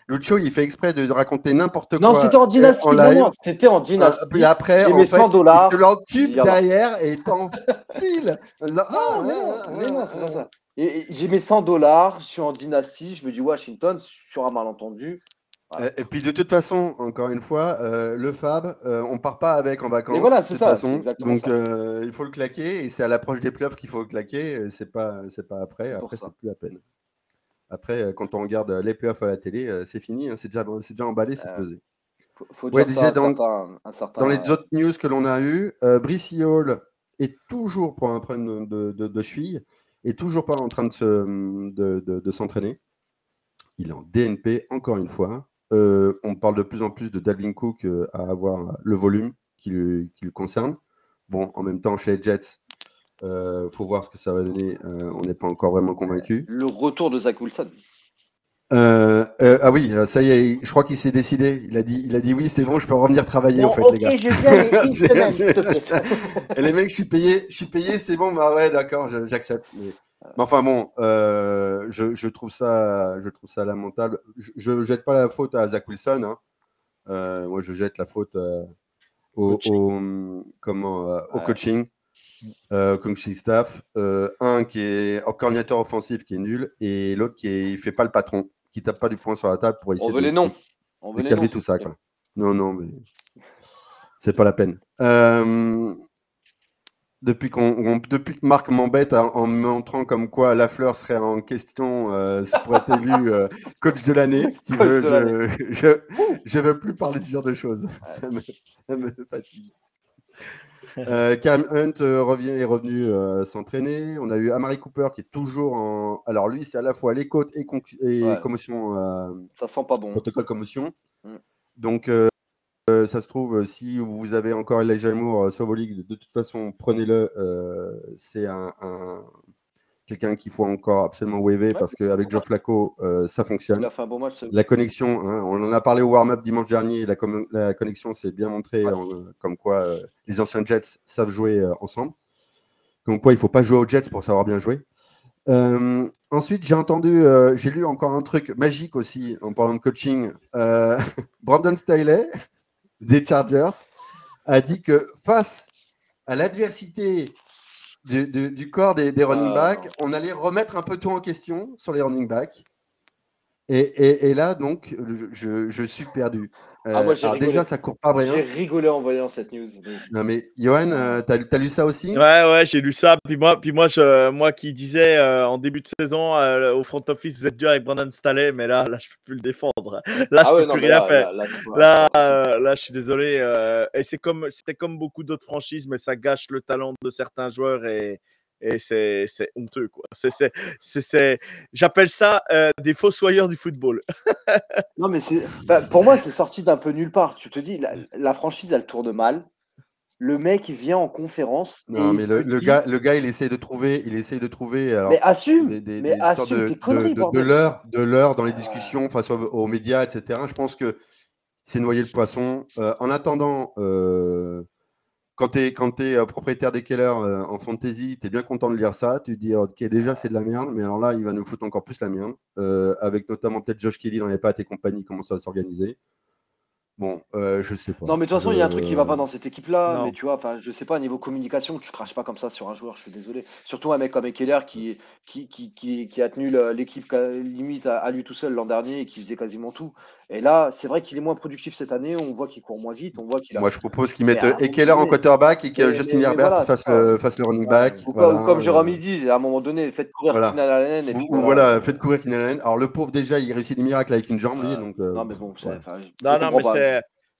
Lucho, il fait exprès de raconter n'importe quoi. Non, c'était en dynastie. non, c'était en dynastie. Et après, j'ai mis 100 dollars. Tu l'entubes derrière et t'en files. Ah, mais non, c'est pas ça. J'ai mes 100 dollars, je suis en dynastie, je me dis Washington sur un malentendu. Et puis de toute façon, encore une fois, euh, le Fab, on euh, on part pas avec en vacances. Et voilà, c'est ça. Donc euh, il faut le claquer et c'est à l'approche des playoffs qu'il faut le claquer. C'est pas, c'est pas après. Après, c'est plus la peine. Après, quand on regarde les playoffs à la télé, c'est fini. Hein, c'est déjà, c'est déjà emballé, c'est pesé. Faut, faut dire ça dans, certain, dans les autres news que l'on a eu, Brice Hall est toujours pour un problème de, de, de cheville est toujours pas en train de, se, de, s'entraîner. Il est en DNP, encore une fois. Euh, on parle de plus en plus de Dalvin Cook euh, à avoir le volume qui le, concerne. Bon, en même temps, chez Jets, il euh, faut voir ce que ça va donner. on n'est pas encore vraiment convaincu. Le retour de Zach Wilson. Euh, euh, ah oui, euh, ça y est, je crois qu'il s'est décidé. Il a dit, il a dit oui, c'est bon, je peux revenir travailler en fait, les gars. je viens une semaine, Et les mecs, je suis payé, je suis payé, c'est bon, bah ouais, d'accord, j'accepte. Mais... enfin bon, je, je, trouve ça, je trouve ça lamentable. Je, ne jette pas la faute à Zach Wilson. Hein. moi, je jette la faute au, comment, au coaching. Euh, coaching staff, un qui est coordinateur offensif qui est nul et l'autre qui est, fait pas le patron qui tape pas du poing sur la table pour essayer On veut les noms. On veut calmer tout ça. Quoi. Non, non, mais c'est pas la peine. Euh, depuis, qu'on, depuis que Marc m'embête en, me montrant comme quoi Lafleur serait en question euh, pour être élu euh, coach de l'année, si tu veux, je, ne veux plus parler de ce genre de choses. Ça, me, ça me fatigue. Euh, Cam Hunt euh, revient, est revenu euh, s'entraîner. On a eu Amari Cooper qui est toujours en. Alors lui, c'est à la fois les côtes et, commotion. ça sent pas bon. Protocole commotion. Mm. Donc ça se trouve, si vous avez encore Elijah Moore sur vos ligues, de toute façon, prenez-le. c'est un, quelqu'un qu'il faut encore absolument waver parce qu'avec Joe Flacco, euh, ça fonctionne. Il a fait un bon match. La connexion, hein, on en a parlé au warm-up dimanche dernier, la, la connexion s'est bien montrée, comme quoi euh, les anciens Jets savent jouer euh, ensemble. Comme quoi, il ne faut pas jouer aux Jets pour savoir bien jouer. ensuite, j'ai entendu, j'ai lu encore un truc magique aussi en parlant de coaching. Brandon Staley des Chargers a dit que face à l'adversité du, corps des, running ah, backs, on allait remettre un peu tout en question sur les running backs. Et, là, donc, je suis perdu. Ah, euh, déjà, ça court pas J'ai rigolé en voyant cette news. Non, mais Johan, euh, t'as as lu ça aussi? Ouais, ouais, j'ai lu ça. Puis moi, puis moi, je, moi qui disais euh, en début de saison au front office, vous êtes dur avec Brandon Staley, mais là, là, je peux plus le défendre. Là, je ah peux plus rien faire. Là, là, je suis désolé. et c'est comme, c'était comme beaucoup d'autres franchises, mais ça gâche le talent de certains joueurs et et c'est honteux, quoi. C'est, J'appelle ça euh, des fossoyeurs du football. non, mais bah, pour moi, c'est sorti d'un peu nulle part. Tu te dis, la, franchise, elle tourne mal. Le mec, il vient en conférence. Non, mais le, gars, le gars, il essaye de trouver. Il essaye de trouver mais assume des, mais assume de, conneries, de, l'heure de l'heure dans les discussions face aux, médias, etc. Je pense que c'est noyer le poisson. Euh, en attendant. Euh, quand tu es, es, propriétaire des Keller euh, en fantasy, tu es bien content de lire ça. Tu te dis, ok, déjà, c'est de la merde, mais alors là, il va nous foutre encore plus la merde. Euh, avec notamment peut-être Josh Kelly dans les pattes et compagnie, comment ça va s'organiser. Bon, euh, je sais pas. Non, mais de toute façon, il y a un truc qui va pas dans cette équipe-là. Mais tu vois, enfin, je sais pas, niveau communication, tu craches pas comme ça sur un joueur, je suis désolé. Surtout un mec comme Ekeler qui, qui, qui, qui, a tenu l'équipe limite à, lui tout seul l'an dernier et qui faisait quasiment tout. Et là, c'est vrai qu'il est moins productif cette année. On voit qu'il court moins vite. On voit qu'il Moi, je propose qu'il mette Ekeler en quarterback et que Justin Herbert fasse, le, running back. Ou, comme Jérôme dit, à un moment donné, faites courir voilà. Keenan Allen. Et puis, ou, voilà, faites courir Keenan Allen. Alors, le pauvre, déjà, il réussit des miracles avec une jambe, lui. Donc, euh, non, mais bon, c'est. Non, non, mais c'est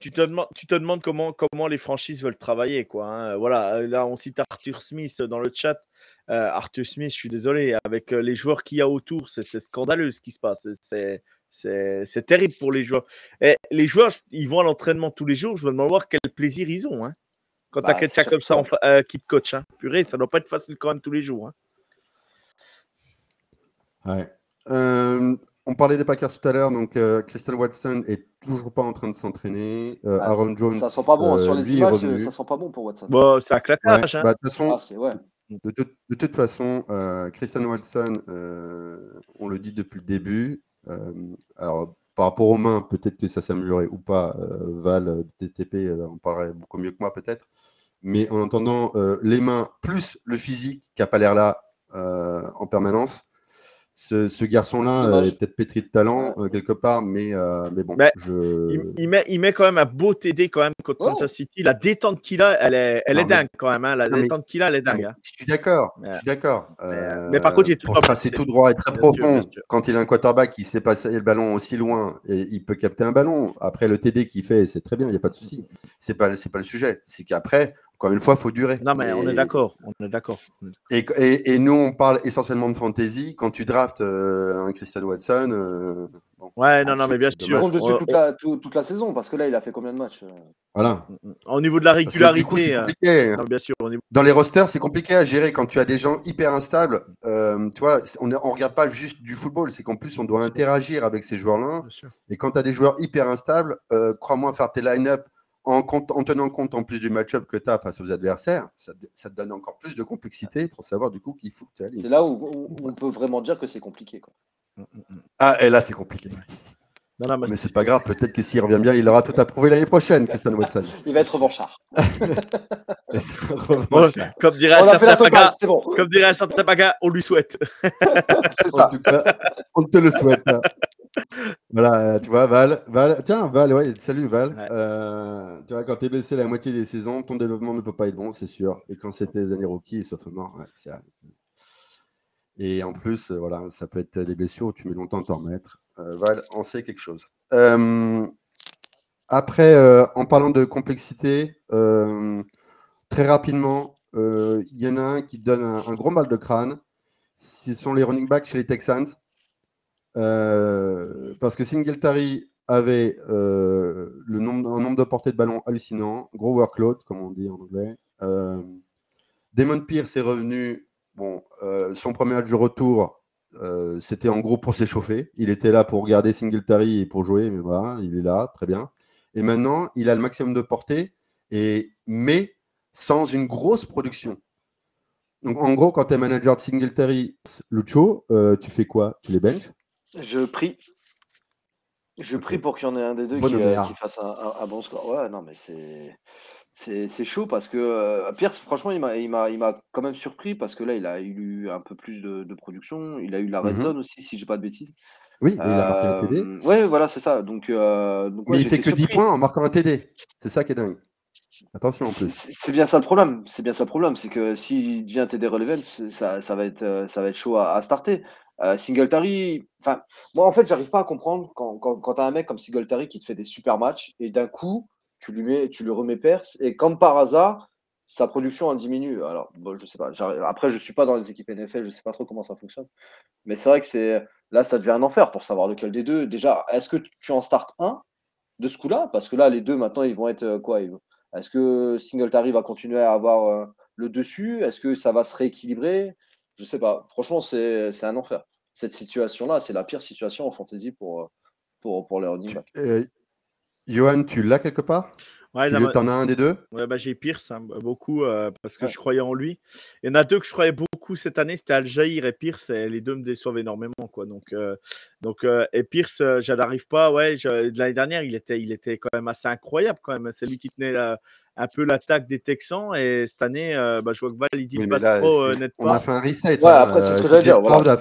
tu te demandes, tu te demandes comment, comment les franchises veulent travailler. Quoi, hein. Voilà, là, on cite Arthur Smith dans le chat. Euh, Arthur Smith, je suis désolé, avec euh, les joueurs qu'il y a autour, c'est scandaleux ce qui se passe. C'est terrible pour les joueurs. Et les joueurs, ils vont à l'entraînement tous les jours. Je me demande voir quel plaisir ils ont. Hein. Quand tu as bah, quelqu'un comme ça euh, qui te coach. Hein. Purée, ça doit pas être facile quand même tous les jours. Ouais. On parlait des Packers tout à l'heure, donc euh, Christian Watson est toujours pas en train de s'entraîner. Euh, ah, Aaron Jones. Ça sent pas bon, hein, sur euh, les images, ça sent pas bon pour Watson. Bon, c'est un claquage. Hein. Bah, de, toute façon, Christian Watson, on le dit depuis le début. alors, par rapport aux mains, peut-être que ça s'améliorerait ou pas. Val, TTP, on parlerait beaucoup mieux que moi, peut-être. Mais en entendant les mains plus le physique qui n'a pas l'air là en permanence, ce, garçon-là est peut-être pétri de talent euh, quelque part, mais, euh, mais bon. je... il, met, il met quand même un beau TD quand même contre oh. Kansas City. La détente qu'il a, elle est, elle est dingue quand même. Hein. La détente qu'il a, elle est dingue. Hein. Je suis d'accord. Je suis d'accord. mais, par contre, il est tout tracer tout droit et très profond. quand il a un quarterback qui sait passer le ballon aussi loin, et il peut capter un ballon. Après, le TD qu'il fait, c'est très bien, il n'y a pas de souci. C'est pas, c'est pas le sujet. C'est qu'après, encore une fois, il faut durer. Non, mais on est d'accord. On est d'accord. Et, et, nous, on parle essentiellement de fantasy. Quand tu draftes euh, un Christian Watson. Euh, ouais, non, non, mais bien sûr. On dessus toute la, toute la saison parce que là, il a fait combien de matchs euh Voilà. Au niveau de la régularité. Hein. bien sûr. Dans les rosters, c'est compliqué à gérer quand tu as des gens hyper instables. tu vois, on ne regarde pas juste du football. C'est qu'en plus, on doit interagir avec ces joueurs-là. Et quand tu as des joueurs hyper instables, crois-moi, faire tes line-up en, tenant compte en plus du match-up que tu as face aux adversaires, ça, te donne encore plus de complexité pour savoir du coup qu'il faut que tu ailles. C'est là où, on peut vraiment dire que c'est compliqué. Quoi. Mm, mm, mm. Ah, et là, c'est compliqué. Non, non, mais, c'est pas grave, peut-être que s'il revient bien, il aura tout approuvé l'année prochaine, Christian Watson. il va être revanchard. comme dirait un Paga, bon. comme dirait un on lui souhaite. c'est ça. En tout cas, on te le souhaite. Voilà, euh, tu vois, Val, Val, tiens, Val, ouais, salut Val. Euh, tu vois, quand tu es blessé la moitié des saisons, ton développement ne peut pas être bon, c'est sûr. Et quand c'était des années rookies, sauf mort, ouais, c'est Et en plus, euh, voilà, ça peut être des blessures où tu mets longtemps à t'en remettre. Val, on sait quelque chose. après, en parlant de complexité, très rapidement, il y en a un qui donne un, un gros mal de crâne. Ce sont les running backs chez les Texans. Euh, parce que Singletary avait euh, le nombre, un nombre de portées de ballon hallucinant, gros workload, comme on dit en anglais. Euh, Damon Pierce est revenu. Bon, son premier match de retour, c'était en gros pour s'échauffer. Il était là pour regarder Singletary et pour jouer, mais voilà, il est là, très bien. Et maintenant, il a le maximum de portée, et, mais sans une grosse production. Donc, en gros, quand tu es manager de Singletary, Lucho, euh, tu fais quoi? Tu les benches? Je prie. Je prie pour qu'il y en ait un des deux qui, euh, fasse un, bon score. Ouais, non, mais c'est. C'est chaud parce que euh, Pierce, franchement, il m'a quand même surpris parce que là, il a eu un peu plus de, production. Il a eu la red mhm. zone aussi, si je dis pas de bêtises. Oui, il a marqué un TD. Oui, voilà, c'est ça. Donc, mais il fait que 10 points en marquant un TD. C'est ça qui est dingue. Attention en plus. C'est bien ça le problème. C'est bien ça le problème. C'est que s'il devient TD relevant, ça, ça, va être, euh, ça va être chaud à, starter. Euh, Singletary, enfin, moi en fait, j'arrive pas à comprendre quand, quand, quand tu as un mec comme Singletary qui te fait des super matchs et d'un coup, tu lui, mets, tu lui remets Perse et comme par hasard, sa production en diminue. Alors, je sais pas. Après, je suis pas dans les équipes NFL, je sais pas trop comment ça fonctionne. Mais c'est vrai que c'est là, ça devient un enfer pour savoir lequel des deux. Déjà, est-ce que tu en startes un de ce coup-là? Parce que là, les deux maintenant, ils vont être euh, quoi est-ce que Singletary va continuer à avoir euh, le dessus? Est-ce que ça va se rééquilibrer? Je sais pas. Franchement, c'est un enfer. Cette situation-là, c'est la pire situation en fantasy pour, euh, pour, pour les running backs. Euh, Johan, tu l'as quelque part? Ouais, tu en as un des deux? Ouais, bah, J'ai Pierce hein, beaucoup parce que je croyais en lui. Il y en a deux que je croyais beaucoup cette année, c'était Aljaïr et Pierce. Et les deux me déçoivent énormément. Quoi. Donc, donc, et Pierce, je n'arrive pas. Ouais, l'année dernière, il était, il était quand même assez incroyable. quand même. C'est lui qui tenait un peu l'attaque des Texans. Et cette année, bah, je vois que Val, il dit pas trop net On a fait un reset. Ouais, hein, après, c'est ce que j'allais dire. Voilà.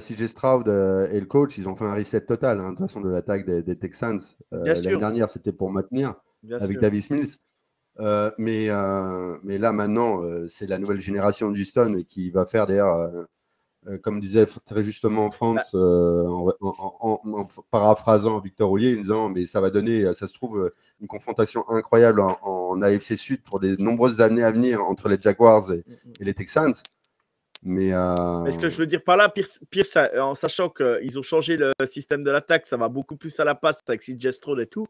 CJ Stroud et le coach, ils ont fait un reset total, hein, de toute façon, de l'attaque des, Texans. L'année dernière, c'était pour maintenir avec Davis Mills. Euh, mais, euh, mais là, maintenant, euh, c'est la nouvelle génération d'Houston qui va faire d'ailleurs, comme disait très justement France, en, en, paraphrasant Victor Roulier, disant Mais ça va donner, ça se trouve, une confrontation incroyable en, AFC Sud pour des nombreuses années à venir entre les Jaguars et, mm, mm. les Texans. Mais, ce que je veux dire par là, Pierce, en sachant qu'ils ont changé le système de l'attaque, ça va beaucoup plus à la passe avec Stroud et tout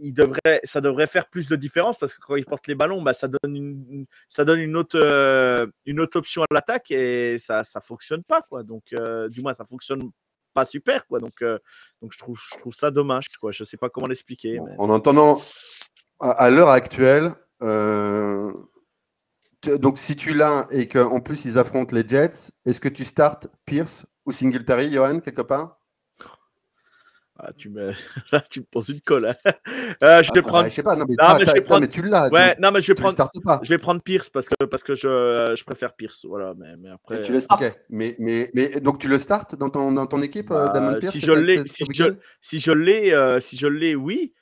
devrait, ça devrait faire plus de différence parce que quand il porte les ballons, bah, ça donne une, ça donne une autre, euh, une autre option à l'attaque et ça ne fonctionne pas. Quoi. Donc, euh, du moins, ça fonctionne pas super. Quoi. Donc, euh, donc je, trouve, je trouve ça dommage. Quoi. Je ne sais pas comment l'expliquer. En entendant, à, l'heure actuelle, donc si tu l'as et qu'en plus ils affrontent les Jets, est-ce que tu startes Pierce ou Singletary, Johan, quelque part? Ah, tu me... Là, tu me poses une colle. Hein. Euh, je vais ah, prendre. Bah, je sais pas, non, mais, non, mais, je vais prendre... mais tu l'as. Ouais, non, mais je vais prendre. Je vais prendre Pierce parce que, parce que je, euh, je préfère Pierce. Voilà, mais, mais après. tu le startes. Okay. Mais, mais, mais, donc, tu le startes dans ton, dans ton équipe, euh, bah, Damon Pierce Si je l'ai, si, je, si je l'ai, si je l'ai, oui.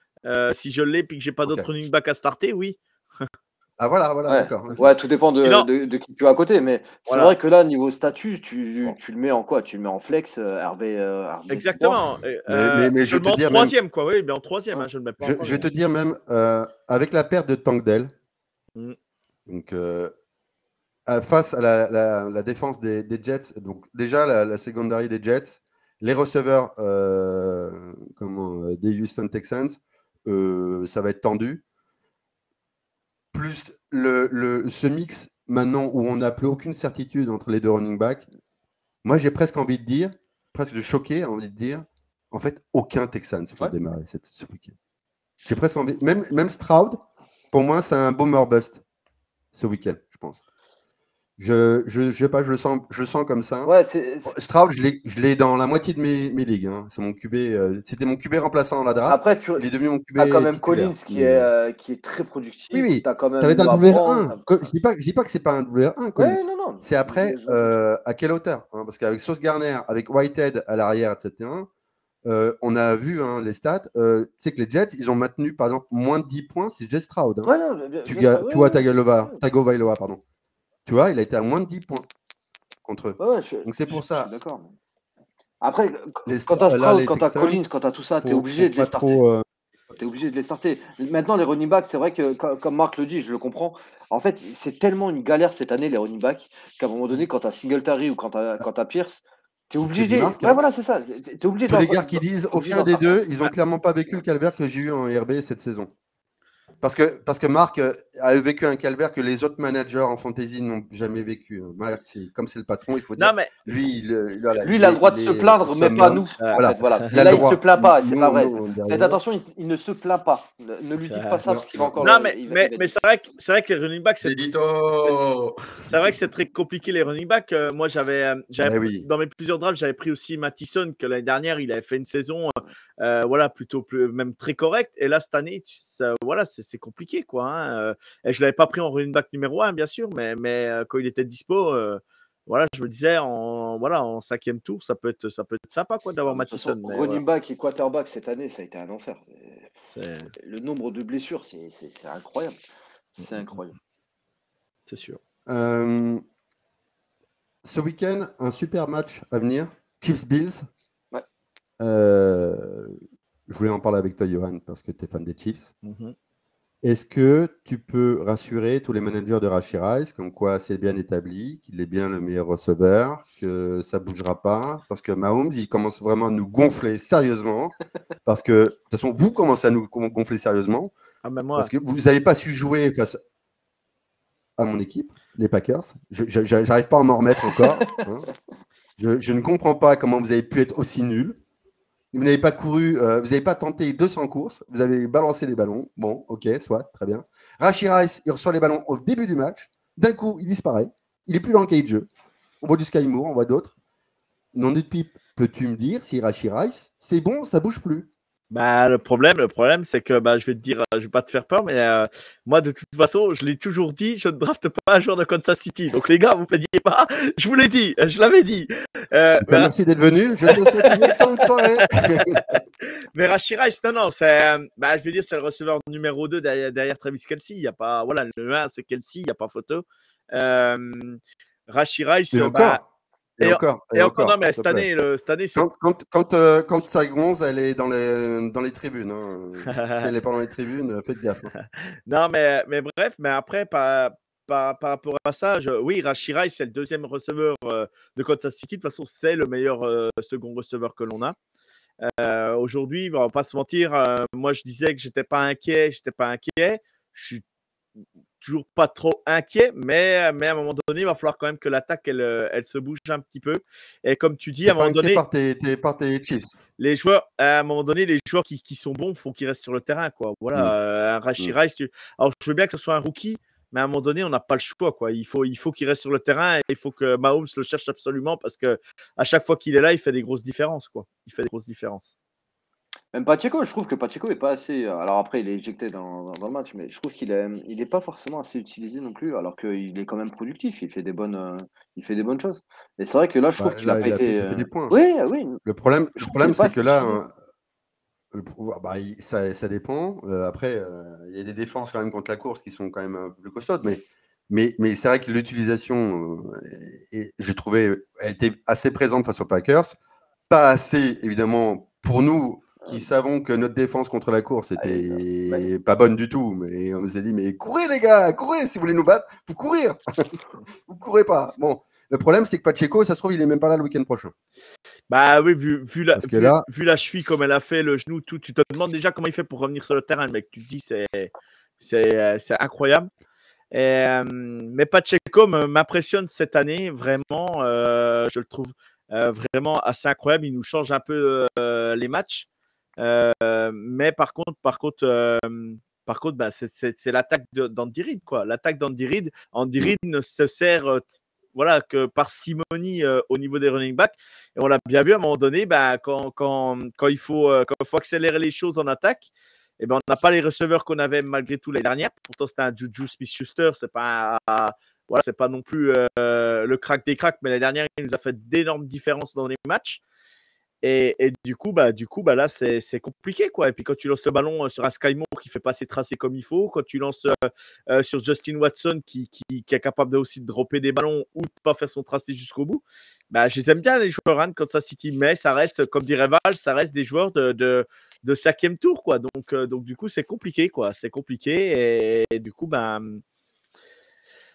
si je l'ai puis que j'ai pas d'autre running back à starter, oui. Ah voilà, voilà, ouais. d'accord. Ouais, tout dépend de, de, qui tu as à côté, mais c'est vrai que là, niveau statut, tu, tu, le mets en quoi? Tu le mets en flex, euh, RB, euh, Exactement. Euh, mais, je, vais te dire en troisième, quoi. Oui, mais en troisième, hein, je le mets pas. Je, je vais te dire même, avec la perte de Tankdell, mm. donc face à la, la, défense des, des, Jets, donc déjà la, la secondary des Jets, les receveurs comment, des Houston Texans, ça va être tendu plus le, ce mix maintenant où on n'a plus aucune certitude entre les deux running backs, moi j'ai presque envie de dire, presque de choquer, envie de dire, en fait, aucun Texan se fait démarrer cette, ce week-end. J'ai presque envie, même, même Stroud, pour moi, c'est un boomer bust ce week-end, je pense. Je, je, sais pas, je le sens, je sens comme ça. Ouais, Stroud, je l'ai dans la moitié de mes, mes ligues. Hein. C'est mon QB, euh, c'était mon QB remplaçant dans la draft. Après, tu il est devenu mon QB. As quand même Collins qui est, euh, qui est très productif. Oui, oui. As quand même ça va être un WR1. Je dis pas, je dis pas que c'est pas un WR1. Ouais, non, non. C'est après euh, à quelle hauteur hein, Parce qu'avec Sauce Garner, avec Whitehead à l'arrière, etc. on a vu hein, les stats. tu sais que les Jets, ils ont maintenu par exemple moins de 10 points. C'est Jets Stroud. Hein. Ouais, non, tu, tu vois Tagovailoa, pardon. Tu vois, il a été à moins de 10 points contre eux. Donc c'est pour ça. D'accord. Après, quand tu as Stroud, quand tu as Collins, quand tu as tout ça, tu es obligé de les starter. Euh, tu es obligé de les starter. Maintenant, les running backs, c'est vrai que, comme Marc le dit, je le comprends. En fait, c'est tellement une galère cette année, les running backs, qu'à un moment donné, quand tu as Singletary ou quand tu as, as, Pierce, tu es obligé. Ouais, hein. voilà, c'est ça. Tu es obligé Tous les gars qui disent aucun des deux, ils n'ont clairement pas vécu le calvaire que j'ai eu en RB cette saison. Parce que, parce que Marc euh, a vécu un calvaire que les autres managers en fantasy n'ont jamais vécu. Marc, comme c'est le patron, il faut dire. mais... Lui, il, lui, il a le droit de se plaindre, mais pas nous. Voilà. voilà. Il là, il ne se plaint pas, c'est pas vrai. Faites attention, il, ne se plaint pas. Ne, lui dites pas ça parce qu'il va encore. Non, mais, mais, mais c'est vrai, que, vrai que les running backs, c'est. C'est vrai que c'est très compliqué les running backs. Euh, moi, j'avais, euh, eh dans mes plusieurs drafts, j'avais pris aussi Mattison, que l'année dernière, il avait fait une saison, voilà, plutôt plus, même très correcte. Et là, cette année, ça, voilà, c'est c'est compliqué, quoi. Hein, et je l'avais pas pris en running back numéro 1, bien sûr, mais, mais quand il était dispo, euh, voilà, je me disais en voilà en cinquième tour, ça peut être ça peut être sympa quoi d'avoir Mattison. running back et quarterback cette année, ça a été un enfer. Le nombre de blessures, c'est incroyable. C'est incroyable. C'est sûr. ce week-end, un super match à venir. Chiefs Bills. Ouais. je voulais en parler avec toi, Johan, parce que tu es fan des Chiefs. Mmh est-ce que tu peux rassurer tous les managers de Rice, comme quoi c'est bien établi, qu'il est bien le meilleur receveur, que ça ne bougera pas? Parce que Mahomes, il commence vraiment à nous gonfler sérieusement. Parce que, de toute façon, vous commencez à nous gonfler sérieusement. Ah ben moi... Parce que vous n'avez pas su jouer face à mon équipe, les Packers. Je n'arrive pas à m'en remettre encore. Hein. Je, je ne comprends pas comment vous avez pu être aussi nul. Vous n'avez pas couru, euh, vous n'avez pas tenté 200 courses, vous avez balancé les ballons. Bon, ok, soit, très bien. Rashi Rice, il reçoit les ballons au début du match. D'un coup, il disparaît. Il n'est plus dans le cahier de jeu. On voit du Sky Moore, on voit d'autres. Non de pipe, peux-tu me dire si Rashi c'est bon, ça bouge plus? Bah, le problème, le problème, c'est que bah, je vais te dire, je vais pas te faire peur, mais euh, moi, de toute façon, je l'ai toujours dit, je ne drafte pas un joueur de Kansas City. Donc, les gars, vous plaignez pas. Je vous l'ai dit, je l'avais dit. Euh, bah, merci d'être venu. Je te souhaite une excellente soirée. mais Rashira, non, non, c'est, euh, bah, je vais dire, c'est le receveur numéro 2 derrière, Travis Kelsey. Il y a pas, voilà, le 1, c'est Kelsey, il n'y a pas photo. Euh, Rashira, c'est encore. Et, encore, et, encore, non, mais cette année, cette année quand, quand, quand, euh, quand, ça gonze, elle est dans les, dans les tribunes. Hein. si elle n'est pas dans les tribunes, faites gaffe. Hein. non, mais, mais bref, mais après, par, par, par rapport à ça, je, oui, Rashirai, c'est le deuxième receveur euh, de Kansas City. De toute façon, c'est le meilleur euh, second receveur que l'on a. Aujourd'hui, on va pas se mentir, moi je disais que j'étais pas inquiet, j'étais pas inquiet. Je suis toujours pas trop inquiet, mais, mais à un moment donné, il va falloir quand même que l'attaque, elle, euh, elle se bouge un petit peu. Et comme tu dis, à un moment donné. Par tes, par tes Chiefs. Les joueurs, à un moment donné, les joueurs qui, qui sont bons, il faut qu'ils restent sur le terrain. Quoi. Voilà, mm. euh, un Rashi mm. Rice. Alors, je veux bien que ce soit un rookie, mais à un moment donné, on n'a pas le choix. Quoi. Il faut, il faut qu'il reste sur le terrain et il faut que Mahomes le cherche absolument parce que à chaque fois qu'il est là, il fait des grosses différences. Quoi. Il fait des grosses différences. Même Pacheco, je trouve que Pacheco est pas assez. Euh, alors après, il est éjecté dans, dans, le match, mais je trouve qu'il est, il est pas forcément assez utilisé non plus, alors qu'il est quand même productif. Il fait des bonnes, euh, il fait des bonnes choses. Et c'est vrai que là, je trouve bah, qu'il a pas été. Euh, des points. Oui, oui. Le problème, le problème, c'est que là, le, bah, ça, ça, dépend. après, il y a des défenses quand même contre la course qui sont quand même un peu plus costaudes, mais. Mais, mais c'est vrai que l'utilisation, j'ai trouvé, elle était assez présente face aux Packers. Pas assez, évidemment, pour nous, qui savons que notre défense contre la course était pas bonne du tout, mais on nous a dit mais courez les gars, courez si vous voulez nous battre, vous courir, vous courez pas. Bon, le problème c'est que Pacheco, ça se trouve il est même pas là le week-end prochain. Bah oui, vu, vu la, vu, là... vu, la cheville comme elle a fait, le genou, tout, tu te demandes déjà comment il fait pour revenir sur le terrain, mec. Tu te dis c'est c'est incroyable. Et, euh, mais Pacheco m'impressionne cette année vraiment. Euh, je le trouve euh, vraiment assez incroyable. Il nous change un peu les matchs. Euh, mais par contre, par contre, euh, par contre, bah, c'est l'attaque d'Andy Reid, quoi. L'attaque d'Andy Reid. Andy mmh. Reid ne se sert euh, voilà, que par simonie au niveau des running backs. Et on l'a bien vu à un moment donné, bah, quand, quand, quand, il faut, quand il faut accélérer les choses en attaque, eh ben, on n'a pas les receveurs qu'on avait malgré tout les dernières. Pourtant, c'était un Juju Smith-Schuster. C'est pas, voilà, c'est pas non plus le crack des cracks, mais la dernière, il nous a fait d'énormes différences dans les matchs. Et, du coup, bah, du coup, bah là, c'est compliqué, quoi. Et puis quand tu lances le ballon euh, sur un Sky Moore qui fait pas ses tracés comme il faut, quand tu lances euh, euh, sur Justin Watson qui, qui, est capable de aussi de dropper des ballons ou de pas faire son tracé jusqu'au bout, bah, je les aime bien les joueurs hein, Kansas City, mais ça reste, comme dirait Val, ça reste des joueurs de, de, de cinquième tour, quoi. Donc, donc du coup, c'est compliqué, quoi. C'est compliqué et, du coup, bah,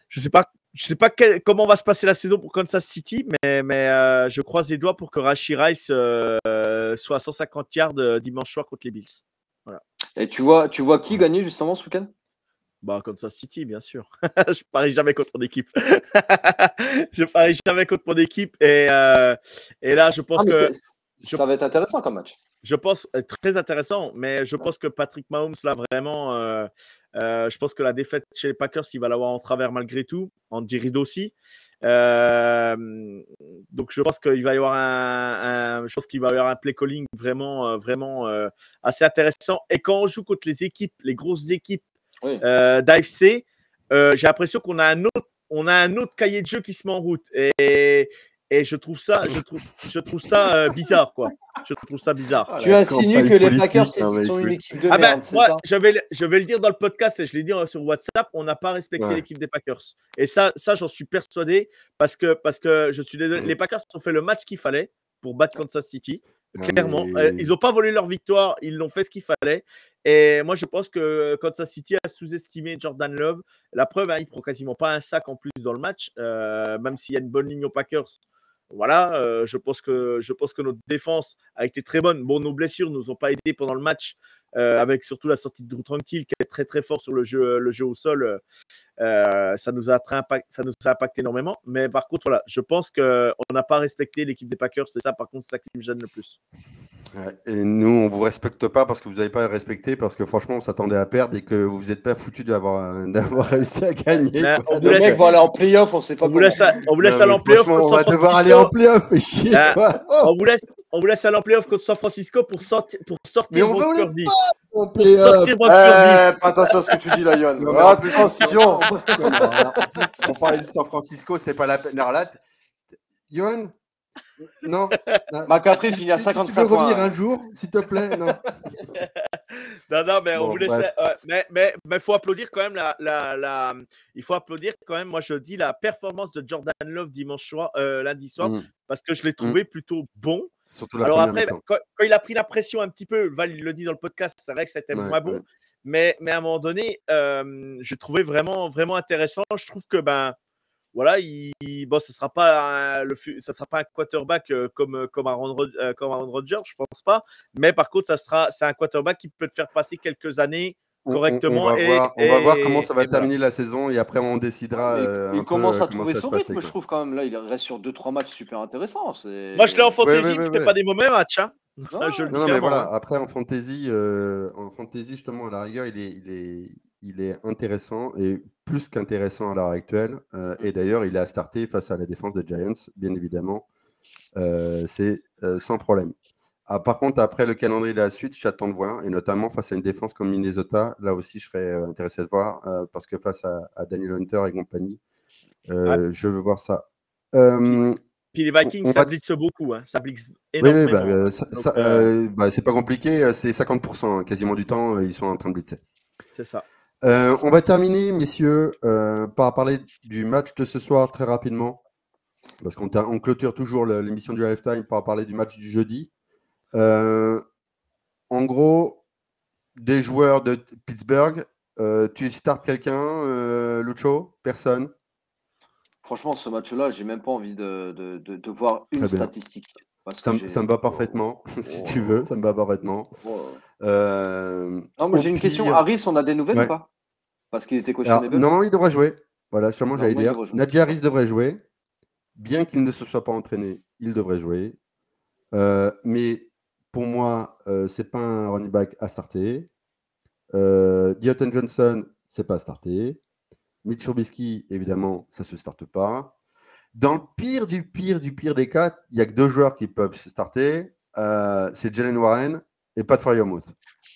je sais pas je ne sais pas comment va se passer la saison pour Kansas City, mais, mais euh, je croise les doigts pour que Rashi Rice euh, soit à 150 yards euh, dimanche soir contre les Bills. Et tu vois, tu vois qui gagner justement ce week-end? Bah, Kansas City, bien sûr. je parie jamais contre mon équipe. je parie jamais contre mon équipe. Et, euh, et là, je pense ah, que. Ça va être intéressant comme match. Je pense euh, très intéressant, mais je pense que Patrick Mahomes, là, vraiment, euh, je pense que la défaite chez les Packers, il va l'avoir en travers malgré tout. En Reid aussi. donc je pense qu'il va y avoir un, je pense qu'il va y avoir un play calling vraiment vraiment assez intéressant et quand on joue contre les équipes les grosses équipes euh, d'AFC, euh, j'ai l'impression qu'on a un autre, on a un autre cahier de jeu qui se met en route. Et, et je trouve ça, je trouve, je trouve ça euh, bizarre, quoi. Je trouve ça bizarre. Ah, tu insinues que les Packers sont une équipe de ah ben, merde, je vais, je vais le dire dans le podcast et je l'ai dit sur WhatsApp, on n'a pas respecté l'équipe des Packers. Et ça, ça j'en suis persuadé parce que, parce que je suis les Packers ont fait le match qu'il fallait pour battre Kansas City. Clairement, ils n'ont pas volé leur victoire, ils l'ont fait ce qu'il fallait. Et moi, je pense que Kansas City a sous-estimé Jordan Love. La preuve, hein, il prend quasiment pas un sac en plus dans le match, euh, même s'il y a une bonne ligne aux Packers. Voilà, euh, je, pense que, notre défense a été très bonne. Bon, nos blessures ne nous ont pas aidés pendant le match, euh, avec surtout la sortie de Drew Tranquille, qui est très très fort sur le jeu, au sol. ça, nous a ça nous a impacté énormément. Mais par contre, voilà, je pense qu'on n'a pas respecté l'équipe des Packers. C'est ça, par contre, ça qui me gêne le plus et nous, on vous respecte pas parce que vous n'avez pas respecté, parce que franchement, on s'attendait à perdre et que vous vous êtes pas foutu d'avoir, d'avoir réussi à gagner. on vous laisse... aller en playoff, on sait pas. On vous laisse, on vous laisse aller en playoff. On va devoir aller en playoff. on vous laisse, on vous laisse aller en playoff contre San Francisco pour sortir, pour sortir Brock Purdy. Pour sortir Purdy. Fais attention à ce que tu dis là, Yann. Attention. on parlait de San Francisco, c'est pas la peine. Là, Yohan, non. McCaffrey finit à 53 points. Tu peux revenir un jour, s'il te plaît Non. non, non, mais on vous laisse. mais mais mais faut applaudir quand même la, la, la, Il faut applaudir quand même. Moi, je dis la performance de Jordan Love dimanche soir, euh, lundi soir, mm. parce que je l'ai trouvé mm. plutôt bon. Surtout la Alors après, quand, il a pris la pression un petit peu, Val il le dit dans le podcast, c'est vrai que c'était moins bon. Mais, mais à un moment donné, euh, je trouvais vraiment, vraiment intéressant. Je trouve que ben, voilà, il, bon, ça sera pas le, ça sera pas un quarterback euh, comme euh, comme Aaron, euh, comme Aaron Rodgers, je pense pas. Mais par contre, ça sera, c'est un quarterback qui peut te faire passer quelques années correctement. On, va, voir, on va, voir, comment ça va terminer la saison et après on décidera. il, commence à trouver son rythme, je trouve quand même. Là, il reste sur 2-3 matchs super intéressants. Moi, je l'ai en fantasy, tu fais pas des mauvais matchs. Hein non, non, mais voilà. Hein. Après, en fantasy, en fantasy justement, à la rigueur, il est, il est, il est intéressant et plus qu'intéressant à l'heure actuelle. Euh, et d'ailleurs, il a starté face à la défense des Giants, bien évidemment. Euh, c'est euh, sans problème. Ah, par contre, après le calendrier de la suite, j'attends de voir, et notamment face à une défense comme Minnesota, là aussi, je serais intéressé de voir, parce que face à, Daniel Hunter et compagnie, je veux voir ça. Puis les Vikings, ça blitz beaucoup, hein. ça blitz énormément. Oui, bah, c'est pas compliqué, c'est 50% quasiment du temps, ils sont en train de blitzer. C'est ça. Euh, on va terminer, messieurs, euh, par parler du match de ce soir très rapidement, parce qu'on clôture toujours l'émission du halftime par parler du match du jeudi. Euh, en gros, des joueurs de Pittsburgh, tu startes quelqu'un, Lucho? Personne? Franchement, ce match-là, j'ai même pas envie de, voir une statistique. Ça, me va parfaitement, si tu veux, ça me va parfaitement. Euh, non, mais j'ai une question. Harris, on a des nouvelles ou pas? Parce qu'il était cautionné. Non, il devrait jouer. Voilà, sûrement, j'allais dire. Nadji Harris devrait jouer. Bien qu'il ne se soit pas entraîné, il devrait jouer. Euh, mais pour moi, euh, c'est pas un running back à starter. Euh, Johnson, c'est pas à starter. Mitch Trubisky, évidemment, ça se starte pas. Dans le pire du pire du pire des cas, il n'y a que deux joueurs qui peuvent se starter. c'est Jalen Warren et pas de Fryermouth.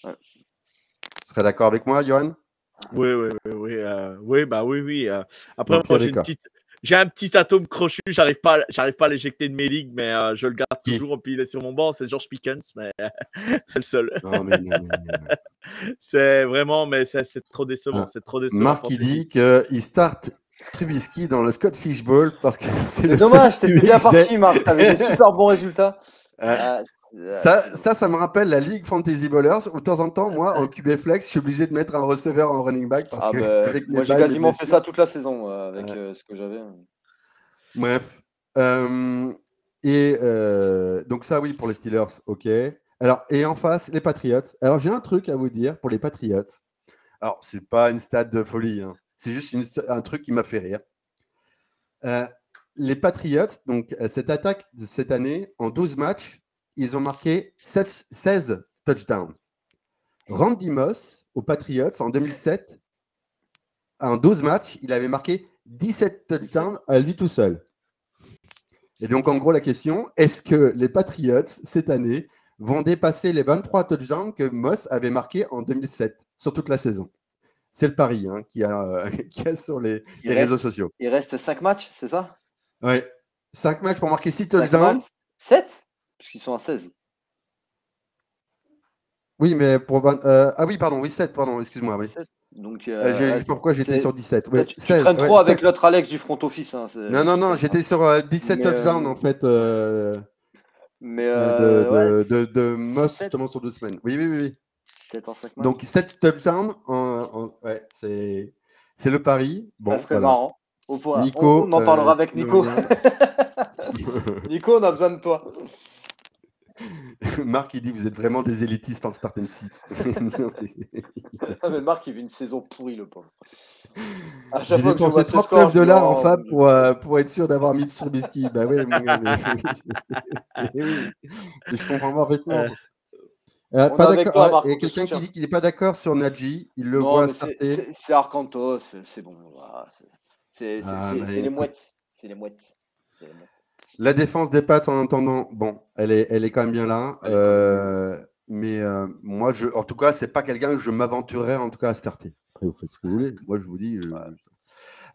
Ouais. Tu serais d'accord avec moi, Johan? Oui, oui, oui, oui, euh, oui, bah oui, oui. Euh. Après, moi, j'ai une petite, j'ai un petit atome crochu, j'arrive pas, j'arrive pas à l'éjecter de mes ligues, mais euh, je le garde toujours. Puis il est sur mon banc, c'est George Pickens, mais c'est le seul. c'est vraiment, mais c'est trop décevant, ah. c'est trop décevant. Marc il dit qu'il start Trubisky dans le Scott Fishbowl parce que c'est dommage, t'étais bien parti, Marc. T'avais des super bons résultats. Euh, ça, ça, ça, me rappelle la Ligue Fantasy Ballers où de temps en temps, moi, en QB Flex, je suis obligé de mettre un receveur en running back. Parce ah que bah, moi, j'ai quasiment fait ça toute la saison euh, avec euh, ce que j'avais. Bref. Euh, et donc, ça, oui, pour les Steelers, ok. Alors, et en face, les Patriots. Alors, j'ai un truc à vous dire pour les Patriots. Alors, c'est pas une stade de folie, hein. c'est juste un truc qui m'a fait rire. Les Patriots, donc cette attaque de cette année, en 12 matchs, ils ont marqué 16 touchdowns. Randy Moss aux Patriots en 2007, en 12 matchs, il avait marqué 17 touchdowns à lui tout seul. Et donc, en gros, la question, est-ce que les Patriots, cette année, vont dépasser les 23 touchdowns que Moss avait marqués en 2007 sur toute la saison? C'est le pari hein, qui, a, a, sur les, réseaux sociaux. Il reste 5 matchs, c'est ça? Oui. 5 matchs pour marquer 6 touchdowns. 7 Puisqu'ils sont à 16. Oui, mais pour. Euh, ah oui, pardon, oui, 7, pardon, excuse-moi. Oui. Donc, euh, euh pourquoi j'étais sur 17 ouais, Tu, 16, traînes trop avec l'autre Alex du front office. Hein, non, non, non, j'étais sur 17 euh, touchdowns en fait. mais de, de, de, Moss justement sur deux semaines. Oui, oui, oui. 7 en 5 Donc 7 touchdowns, en, ouais, c'est le pari. Bon, ça serait marrant. Nico, on, en parlera avec Nico. Nico, on a besoin de toi. Marc, il dit Vous êtes vraiment des élitistes en start and sit. mais Marc, il vit une saison pourrie, le pauvre. J'ai dépensé 39 dollars en fab pour, euh, pour être sûr d'avoir mis sur Biscuit. Bah oui, mon gars, mais... oui. je comprends parfaitement. Euh, euh, pas d'accord. Il y a quelqu'un qui dit qu'il n'est pas d'accord sur Nadji. Il le voit starter. C'est Arcanto, c'est bon. C'est ah, les mouettes. C'est les mouettes. C'est les mouettes. La défense des pattes, en entendant, bon, elle est, elle est quand même bien là. Euh, mais euh, moi, je, en tout cas, c'est pas quelqu'un que je m'aventurerais en tout cas à starter. Après, vous faites ce que vous voulez. Moi, je vous dis.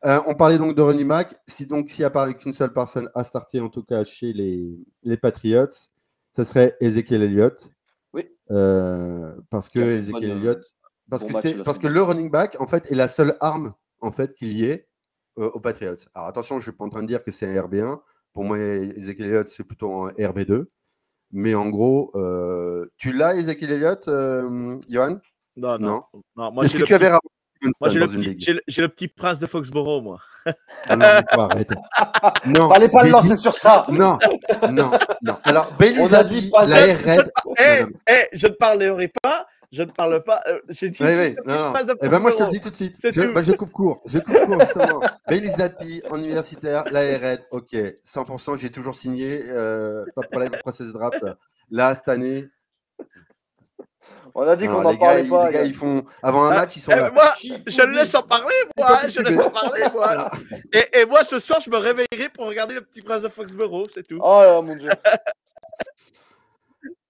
Euh, on parlait donc de Ronnie Mac. Si donc s'il n'y a pas qu'une seule personne à starter, en tout cas chez les, les Patriots, ce serait Ezekiel Elliott. Oui. parce que Ezekiel Elliott, parce que c'est parce que le running back en fait est la seule arme en fait qu'il y ait aux Patriots. Alors attention, je ne suis pas en train de dire que c'est un RB1. Pour moi, Ezekiel Elliott, c'est plutôt un RB2. Mais en gros, euh, tu l'as, Ezekiel Elliott, euh, Johan? Non, non. non. Moi, Qu'est-ce que tu avais moi, j'ai le, petit, le, petit prince de Foxborough, moi. Ah non, arrête. non, Fallait pas le lancer sur ça. Non, non, non. Alors, Bailey a dit, pas la Red. Eh, eh, je ne parlerai pas je ne parle pas. Euh, j'ai dit. Oui, oui, non, non. Eh ben moi, je te le dis tout de suite. Je, bah, je, coupe court. Je coupe court, justement. En universitaire, l'ARN, ok. 100%, j'ai toujours signé. Euh, pas de problème, process draft. Là, cette année. On a dit qu'on n'en parlait pas. Les gars, ils font. Avant un ah, match, ils sont. Eh, là. Moi, je le laisse en parler, moi. Je laisse en parler, moi. Et, et, moi, ce soir, je me réveillerai pour regarder le petit prince de Foxborough, c'est tout. Oh là, mon Dieu.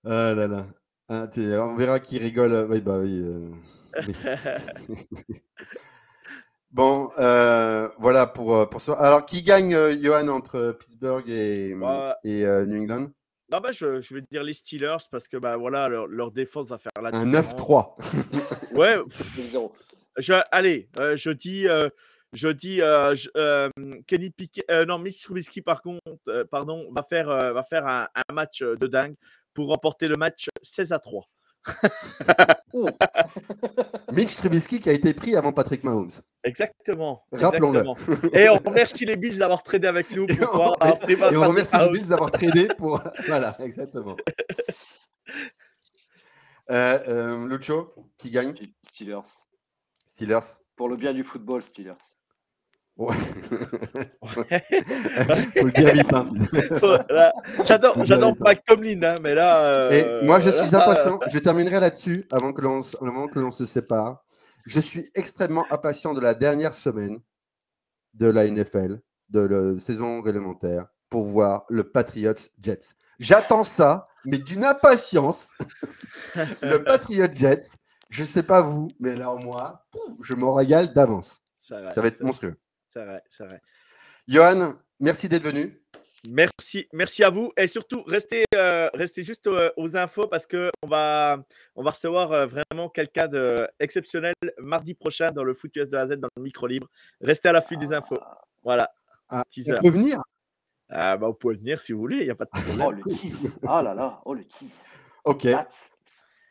Ah là là. Ah, on verra qui rigole. Euh, oui, bah oui. Euh, bon, euh, voilà pour, pour ça. Alors, qui gagne, Johan, entre Pittsburgh et, bah, et New England? non, bah, je, je, vais dire les Steelers parce que bah, voilà, leur, leur défense va faire la Un 9-3. ouais. je, allez, je dis, je dis Kenny Piquet, non, Mitch Trubisky par contre, pardon, va faire, va faire un, un, match de dingue pour remporter le match 16 à 3. Mitch Trubisky qui a été pris avant Patrick Mahomes. Exactement. Rappelons-le. Et on remercie les Bills d'avoir tradé avec nous. Pour et, et on remercie les Bills d'avoir tradé pour. voilà, exactement. Euh, euh, Lucho, qui gagne? Steelers. Steelers. Pour le bien du football, Steelers. Ouais. Faut le dire vite. Hein. J'adore, j'adore Mike Tomlin, hein, mais là. Euh, moi, je suis impatient. Je terminerai là-dessus avant que l'on, que l'on se sépare. Je suis extrêmement impatient de la dernière semaine de la NFL, de la saison réglementaire, pour voir le Patriots Jets. J'attends ça, mais d'une impatience. le Patriots Jets, je ne sais pas vous, mais alors moi, je m'en régale d'avance. Ça va, ça va être monstrueux c'est vrai, c'est vrai. Johan, merci d'être venu. Merci, merci à vous et surtout restez, euh, restez juste euh, aux, infos parce que on va, on va recevoir euh, vraiment quelqu'un d'exceptionnel mardi prochain dans le Foot US de la Z dans le micro libre. Restez à l'affût des infos. Voilà. Ah, on peut venir? Ah, bah, vous pouvez venir si vous voulez, il n'y a pas de problème. Oh le tease. Oh là là, oh le tease. Ok.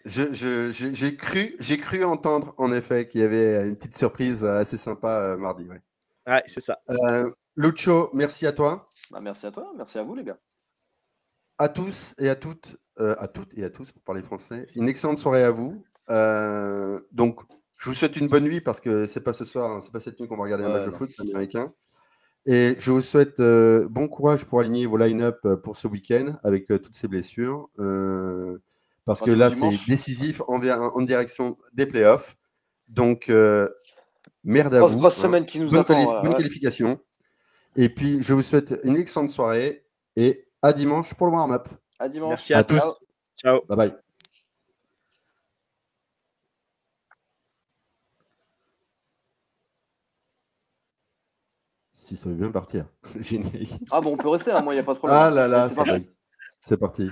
J'ai cru, cru entendre en effet qu'il y avait une petite surprise assez sympa mardi. Ouais. Ouais, c'est ça. Euh, Lucho, merci à toi. Bah, merci à toi, merci à vous les gars. À tous et à toutes, euh, à toutes et à tous pour parler français. Une excellente soirée à vous. Euh, donc, Je vous souhaite une bonne nuit parce que c'est pas ce soir, hein, c'est pas cette nuit qu'on va regarder un match de foot américain. Et je vous souhaite euh, bon courage pour aligner vos line-up pour ce week-end avec euh, toutes ces blessures. parce que là, c'est décisif en, en, direction des playoffs. Donc, merde à vous. Grosse semaine qui nous bonne, attend, bonne qualification. Et puis, je vous souhaite une excellente soirée et à dimanche pour le warm-up. À dimanche. Merci à, tous. Ciao. Bye bye. Si ça veut bien partir. Ah bon, on peut rester, hein, moi, il n'y a pas de problème. Ah là là, c'est parti. C'est parti.